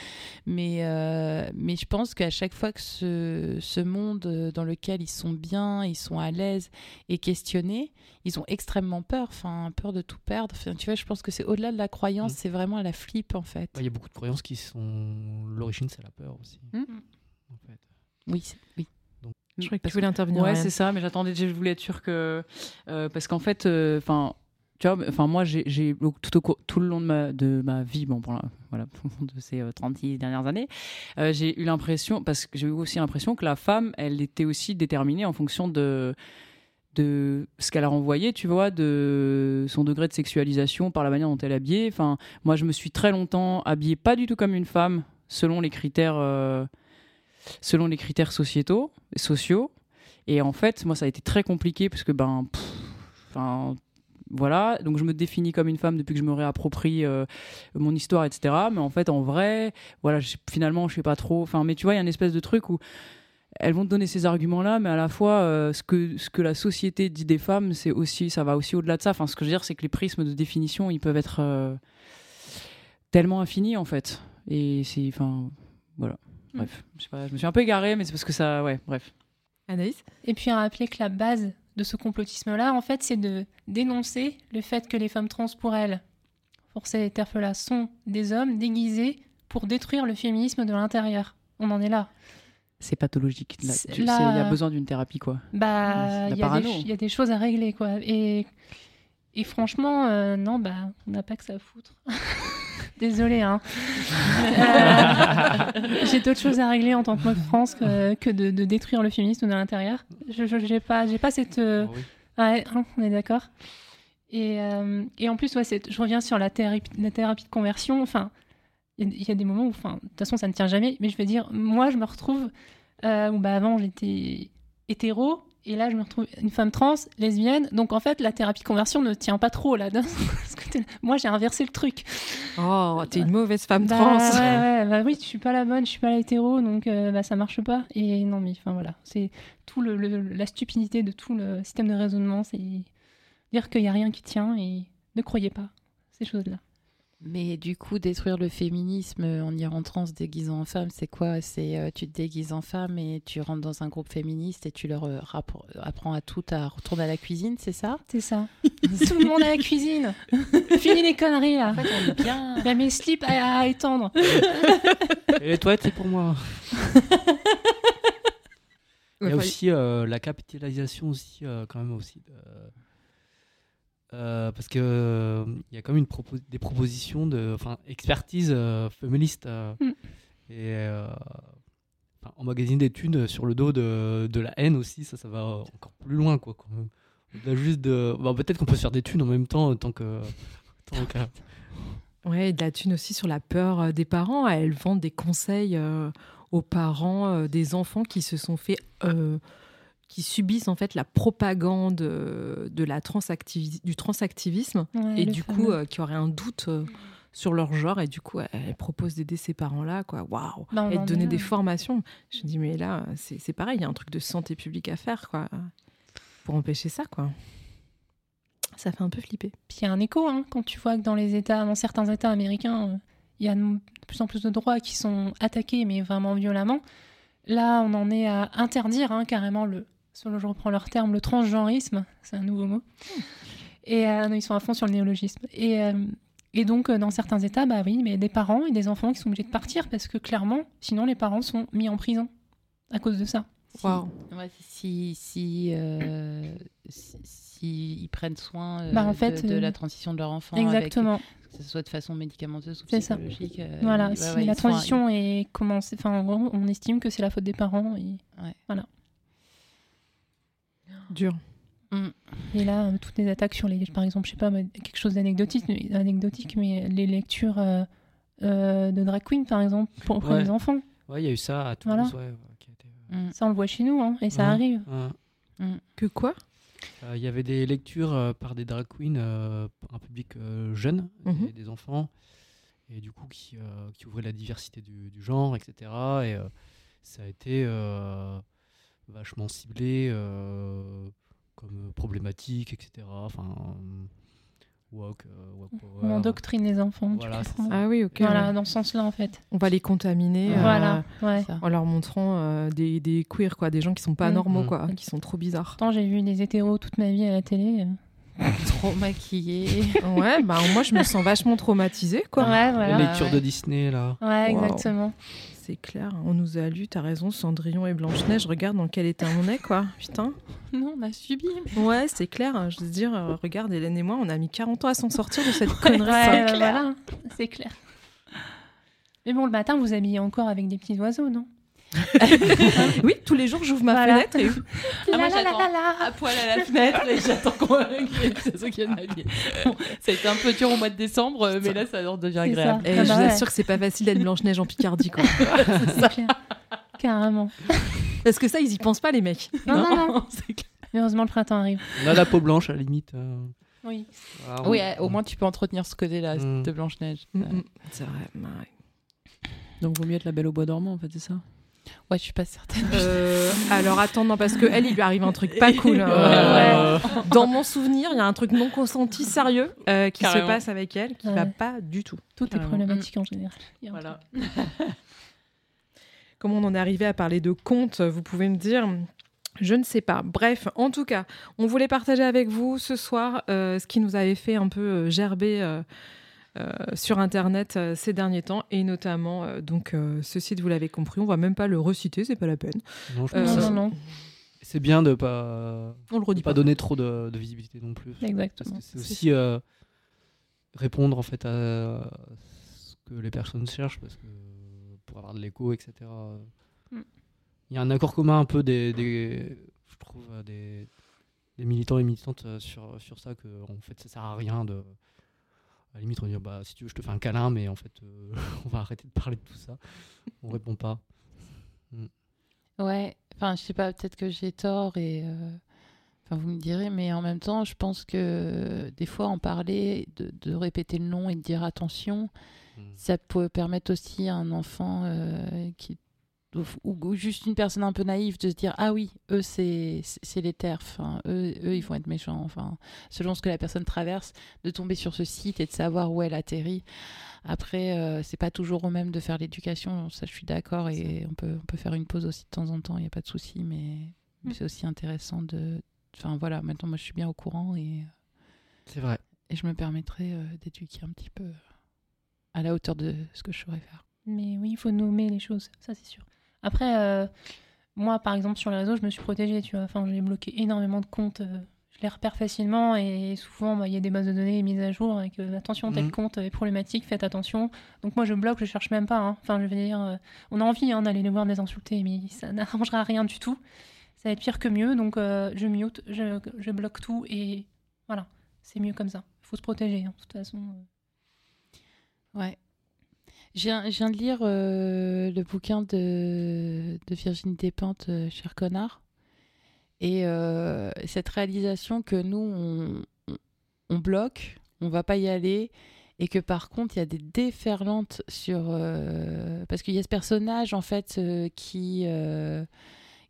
Mais, euh, mais je pense qu'à chaque fois que ce, ce monde dans lequel ils sont bien, ils sont à l'aise et questionnés, ils ont extrêmement peur, enfin peur de tout perdre. Enfin, tu vois, je pense que c'est au-delà de la croyance, Mm. c'est vraiment à la flip en fait. Ouais, Il y a beaucoup de croyances qui sont. L'origine, c'est la peur aussi. Mm. en fait. Oui, c'est- oui. Je crois que tu voulais intervenir. Ouais, c'est ça, mais j'attendais, je voulais être sûre que. euh, parce qu'en fait, enfin. tu vois, enfin moi j'ai tout, au tout le long de ma, de ma vie, bon, pour la- voilà, de ces euh, 36 dernières années, euh, j'ai eu l'impression, parce que j'ai eu aussi l'impression que la femme, elle était aussi déterminée en fonction de de ce qu'elle a renvoyé, tu vois, de son degré de sexualisation par la manière dont elle est habillée. Enfin, moi, je me suis très longtemps habillée pas du tout comme une femme, selon les critères, euh, selon les critères sociétaux, sociaux. Et en fait, moi, ça a été très compliqué parce que, ben, enfin, voilà. Donc, je me définis comme une femme depuis que je me réapproprie euh, mon histoire, etc. Mais en fait, en vrai, voilà, finalement, je sais pas trop. Enfin, mais tu vois, il y a une espèce de truc où elles vont te donner ces arguments-là, mais à la fois, euh, ce, que, ce que la société dit des femmes, c'est aussi, ça va aussi au-delà de ça. Enfin, ce que je veux dire, c'est que les prismes de définition, ils peuvent être euh, tellement infinis, en fait. Et c'est, enfin, voilà. Bref, je sais pas, je me suis un peu égarée, mais c'est parce que ça, ouais, bref. Anaïs Et puis à rappeler que la base de ce complotisme-là, en fait, c'est de dénoncer le fait que les femmes trans, pour elles, pour ces terfs-là, sont des hommes déguisés pour détruire le féminisme de l'intérieur. On en est là. C'est pathologique. Là, là- Il y a besoin d'une thérapie, quoi. Bah, il y, a des y a choses à régler, quoi. Et, et franchement, euh, non, bah, on n'a pas que ça à foutre. Désolée, hein. Euh, J'ai d'autres choses à régler en tant que meuf France que, que de, de détruire le féminisme de l'intérieur. Je j'ai pas, pas cette. euh, Ouais, hein, on est d'accord. Et, euh, et en plus, ouais, je reviens sur la thérapie, la thérapie de conversion. Enfin, il y, a- il y a des moments où, enfin, de toute façon, ça ne tient jamais. Mais je veux dire, moi, je me retrouve où, bah, avant, j'étais hétéro. Et là, je me retrouve une femme trans, lesbienne. Donc, en fait, la thérapie de conversion ne tient pas trop là. Moi, j'ai inversé le truc. Oh, t'es une mauvaise femme Bah, trans. ouais, ouais, bah oui, je suis pas la bonne, je suis pas la hétéro, donc euh, bah, ça marche pas. Et non, mais enfin voilà, c'est tout le, le- la stupidité de tout le système de raisonnement, c'est dire qu'il y a rien qui tient et ne croyez pas ces choses-là. Mais du coup, détruire le féminisme en y rentrant en se déguisant en femme, c'est quoi? C'est euh, tu te déguises en femme et tu rentres dans un groupe féministe et tu leur euh, apprends à tout à retourner à la cuisine, c'est ça? C'est ça. tout le monde à la cuisine. Fini les conneries là. En fait, on est bien. Il y a mes slips à, à étendre. Et les toilettes, c'est pour moi. Il y a aussi euh, la capitalisation aussi, euh, quand même aussi. de- euh, parce que euh, il y a quand même une des propositions de, enfin, expertise euh, féministe Mm. et en magazine d'études sur le dos de, de la haine aussi. Ça, ça va encore plus loin, quoi. quand même. Au-delà juste de. Bah, peut-être qu'on peut se faire des thunes en même temps, tant que. tant qu'à- Ouais, et de la thune aussi sur la peur des parents. Elles vendent des conseils aux parents des enfants qui se sont fait. Qui subissent en fait la propagande euh, de la transactivi- du transactivisme Ouais, et du fameux. coup euh, qui auraient un doute euh, sur leur genre et du coup elles proposent d'aider ces parents-là quoi waouh Bah, on et de donner là. des formations je me dis mais là c'est pareil il y a un truc de santé publique à faire quoi pour empêcher ça quoi ça fait un peu flipper Puis il y a un écho, hein, quand tu vois que dans les États, dans certains États américains, il y a de plus en plus de droits qui sont attaqués, mais vraiment violemment. Là, on en est à interdire hein, carrément le, selon je reprends leur terme, le transgenrisme, c'est un nouveau mot. Et euh, non, ils sont à fond sur le néologisme. Et, euh, et donc, euh, dans certains États, bah oui, mais des parents et des enfants qui sont obligés de partir parce que clairement, sinon les parents sont mis en prison à cause de ça. Si, ouais, si, si, euh, si, si ils prennent soin euh, Bah, en fait, de, de la transition de leur enfant, exactement. avec- que ce soit de façon médicamenteuse ou C'est ça. psychologique. euh, Voilà, ouais, si ouais, la sont- transition est commencée, enfin, en gros, on estime que c'est la faute des parents. Et... Ouais. Voilà. Dur Mm. Et là, euh, toutes les attaques sur les, par exemple, je sais pas, quelque chose d'anecdotique, mais- anecdotique, mais les lectures euh, euh, de drag queen, par exemple, pour, pour Ouais. les enfants. Ouais, il y a eu ça à Toulouse. Voilà. ouais, ouais, qui a été- Mm. Ça, on le voit chez nous, hein, et ça arrive. ouais. que quoi? Euh, Il y avait des lectures euh, par des drag queens, euh, un public euh, jeune, Mhm. des, des enfants, et du coup qui, euh, qui ouvraient la diversité du, du genre, etc. Et euh, ça a été euh, vachement ciblé euh, comme problématique, etc. Enfin, euh, woke, euh, woke power. On endoctrine les enfants. tu Voilà, ah oui ok Voilà, ouais. dans ce sens-là, en fait. on va les contaminer euh, Voilà, ouais. En leur montrant euh, des, des queers quoi des gens qui sont pas Mm. normaux Mm. quoi qui sont trop bizarres Pourtant, j'ai vu des hétéros toute ma vie à la télé. euh. Trop maquillé. ouais bah moi je me sens vachement traumatisée quoi Ouais, Les voilà. lectures ouais. de Disney, là. Ouais, Wow. exactement. C'est clair, on nous a lu, t'as raison, Cendrillon et Blanche-Neige, regarde dans quel état on est, quoi. Putain. non, on a subi. Ouais, c'est clair, je veux dire, euh, regarde, Hélène et moi, on a mis 40 ans à s'en sortir de cette Ouais, connerie. ouais, quoi. voilà, c'est clair. Mais bon, le matin, vous habillez encore avec des petits oiseaux, non? oui, tous les jours, j'ouvre ma Voilà. fenêtre et... Ah, moi, La, la, la, j'attends la, la. à poil à la fenêtre et j'attends qu'on viennent m'habiller. Bon, ça a été un peu dur au mois de décembre, euh, mais là, ça en devient agréable. ça. Et Ah je bah vous ouais. assure que c'est pas facile d'être Blanche-Neige en Picardie, quoi. C'est clair. Carrément. Parce que ça, ils y pensent pas, les mecs. Non, non, non. Mais heureusement, le printemps arrive. On a la peau blanche, à la limite. euh, Oui. voilà, on- Oui, euh, au moins, tu peux entretenir ce côté-là Mm. de Blanche-Neige. Mm, mm. C'est vrai, bah ouais. Donc, vaut mieux être la belle au bois dormant, en fait, c'est ça Ouais, je suis pas certaine. Euh, alors attends, non, parce que elle, il lui arrive un truc pas cool. hein. Euh, Dans mon souvenir, il y a un truc non consenti sérieux euh, qui Carrément. se passe avec elle, qui Ouais. va pas du tout. Tout est problématique en général. Voilà. Comment on en est arrivé à parler de contes Vous pouvez me dire? Je ne sais pas. Bref, en tout cas, on voulait partager avec vous ce soir euh, ce qui nous avait fait un peu gerber sur Internet euh, ces derniers temps, et notamment, euh, donc, euh, ce site, vous l'avez compris, on va même pas le reciter, c'est pas la peine. non, je Euh, pense que Non, non, non. c'est bien de pas, On le redit pas pas. donner trop de, de visibilité non plus. Parce Exactement. que c'est aussi euh, répondre en fait à ce que les personnes cherchent, parce que pour avoir de l'écho, etc. euh, Mm. Il y a un accord commun un peu des, des- je trouve, euh, des, des militants et militantes euh, sur, sur ça, que en fait ça sert à rien de. À la limite, on dit bah si tu veux, je te fais un câlin, mais en fait, euh, on va arrêter de parler de tout ça. On répond pas. Ouais, enfin, je sais pas, peut-être que j'ai tort et. euh, Enfin, vous me direz, mais en même temps, je pense que des fois, en parler, de, de répéter le nom et de dire attention, Mm. ça peut permettre aussi à un enfant euh, qui. Ou, juste une personne un peu naïve de se dire ah oui eux c'est c'est les terfs enfin, eux, eux ils vont être méchants enfin selon ce que la personne traverse de tomber sur ce site et de savoir où elle atterrit après euh, c'est pas toujours au même de faire l'éducation ça je suis d'accord et on peut on peut faire une pause aussi de temps en temps il y a pas de souci mais, mais Mm. c'est aussi intéressant de enfin voilà maintenant moi je suis bien au courant et C'est vrai. et je me permettrai euh, d'éduquer un petit peu à la hauteur de ce que je saurais faire Mais oui, il faut nommer les choses, ça c'est sûr. Après, euh, moi par exemple sur les réseaux, je me suis protégée, tu vois. Enfin, j'ai bloqué énormément de comptes. euh, je les repère facilement et souvent bah, il y a des bases de données mises à jour avec euh, attention, tel Mhm. compte est problématique, faites attention. Donc moi je bloque, je cherche même pas. hein. Enfin, je veux dire, euh, on a envie hein, d'aller les voir, de les insulter, mais ça n'arrangera rien du tout. ça va être pire que mieux. Donc, je mute, je, je bloque tout et voilà, c'est mieux comme ça. Il faut se protéger, hein, de toute façon. Ouais. Je viens, de lire euh, le bouquin de, de Virginie Despentes, euh, Cher connard. Et euh, cette réalisation que nous, on, on- on bloque, on va pas y aller. Et que par contre, il y a des déferlantes sur. euh, parce qu'il y a ce personnage, en fait, qui.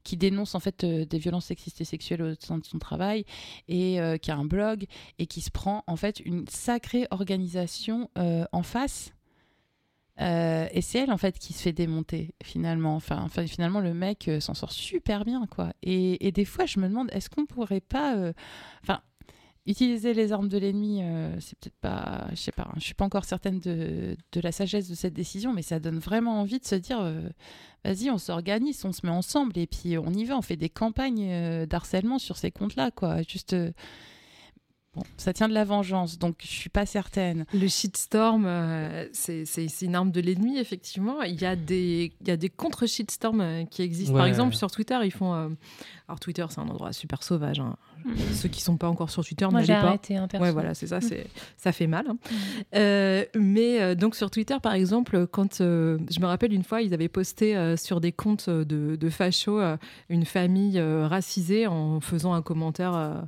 qui dénonce en fait des violences sexistes et sexuelles au sein de son travail et qui a un blog et qui se prend en fait une sacrée organisation en face euh, et c'est elle en fait qui se fait démonter finalement. Enfin, finalement le mec euh, s'en sort super bien quoi. Et, des fois je me demande est-ce qu'on pourrait pas, euh, utiliser les armes de l'ennemi, c'est peut-être pas, je sais pas, hein, je suis pas encore certaine de, la sagesse de cette décision, mais ça donne vraiment envie de se dire vas-y on s'organise, on se met ensemble et puis on y va, on fait des campagnes d'harcèlement sur ces comptes-là quoi. Juste Bon, ça tient de la vengeance, donc je suis pas certaine. Le shitstorm, euh, c'est une arme de l'ennemi, effectivement. Il y a des, il y a des contre-shitstorms euh, qui existent. Par exemple, sur Twitter, ils font. euh, Alors, Twitter, c'est un endroit super sauvage. hein. Mhm. Ceux qui sont pas encore sur Twitter, Moi, n'allez j'ai pas. arrêté, hein. Ouais, voilà, c'est ça, c'est ça fait mal. hein. Euh, mais euh, donc sur Twitter, par exemple, quand euh, je me rappelle une fois, ils avaient posté euh, sur des comptes de, de fachos euh, une famille euh, racisée en faisant un commentaire.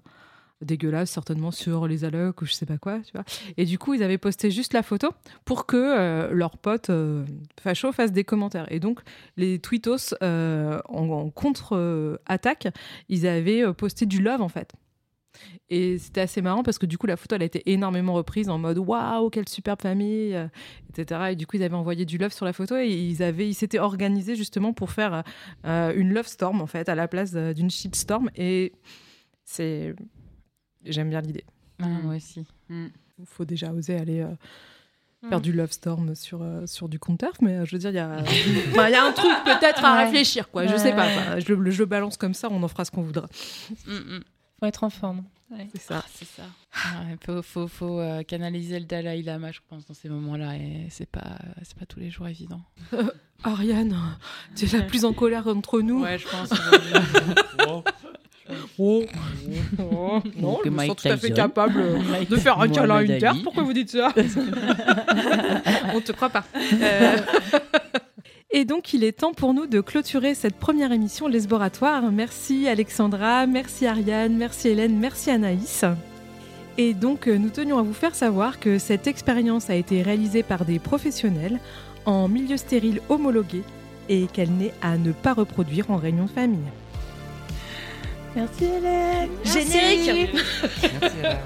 Euh, dégueulasse certainement sur les allocs ou je sais pas quoi tu vois et du coup ils avaient posté juste la photo pour que euh, leurs potes euh, fachos fassent des commentaires et donc les tweetos euh, en, contre-attaque ils avaient euh, posté du love en fait et c'était assez marrant parce que du coup, la photo, elle a été énormément reprise en mode waouh, quelle superbe famille, euh, etc. Et du coup, ils avaient envoyé du love sur la photo et ils avaient, ils s'étaient organisés justement pour faire euh, une love storm en fait à la place d'une shitstorm. Et c'est, j'aime bien l'idée. Ah, moi aussi. Il faut déjà oser aller. euh, Faire du love storm sur, euh, sur du compte turf, mais euh, je veux dire, il y a, Enfin, il y a un truc peut-être à Ouais. réfléchir, quoi. Je Ouais, sais pas. enfin, je, le- je le balance comme ça, on en fera ce qu'on voudra. Faut être en forme. Ouais. C'est ça. C'est ça. Il faut, faut, faut, euh, canaliser le Dalai Lama, je pense, dans ces moments-là. Et c'est pas, c'est pas tous les jours évident. Ariane, tu es la plus en colère entre nous. Ouais, je pense. Oh. Oh. Non, je me Mike sens tout à fait Tyson. capable euh, de faire un câlin à une terre. Pourquoi vous dites ça? On te croit pas. Euh, Et donc, il est temps pour nous de clôturer cette première émission Les Laboratoires. Merci Alexandra, merci Ariane, merci Hélène, merci Anaïs. Et donc, euh, nous tenions à vous faire savoir que cette expérience a été réalisée par des professionnels en milieu stérile homologué et qu'elle n'est à ne pas reproduire en réunion de famille. Merci Hélène. Générique. Merci. Hélène.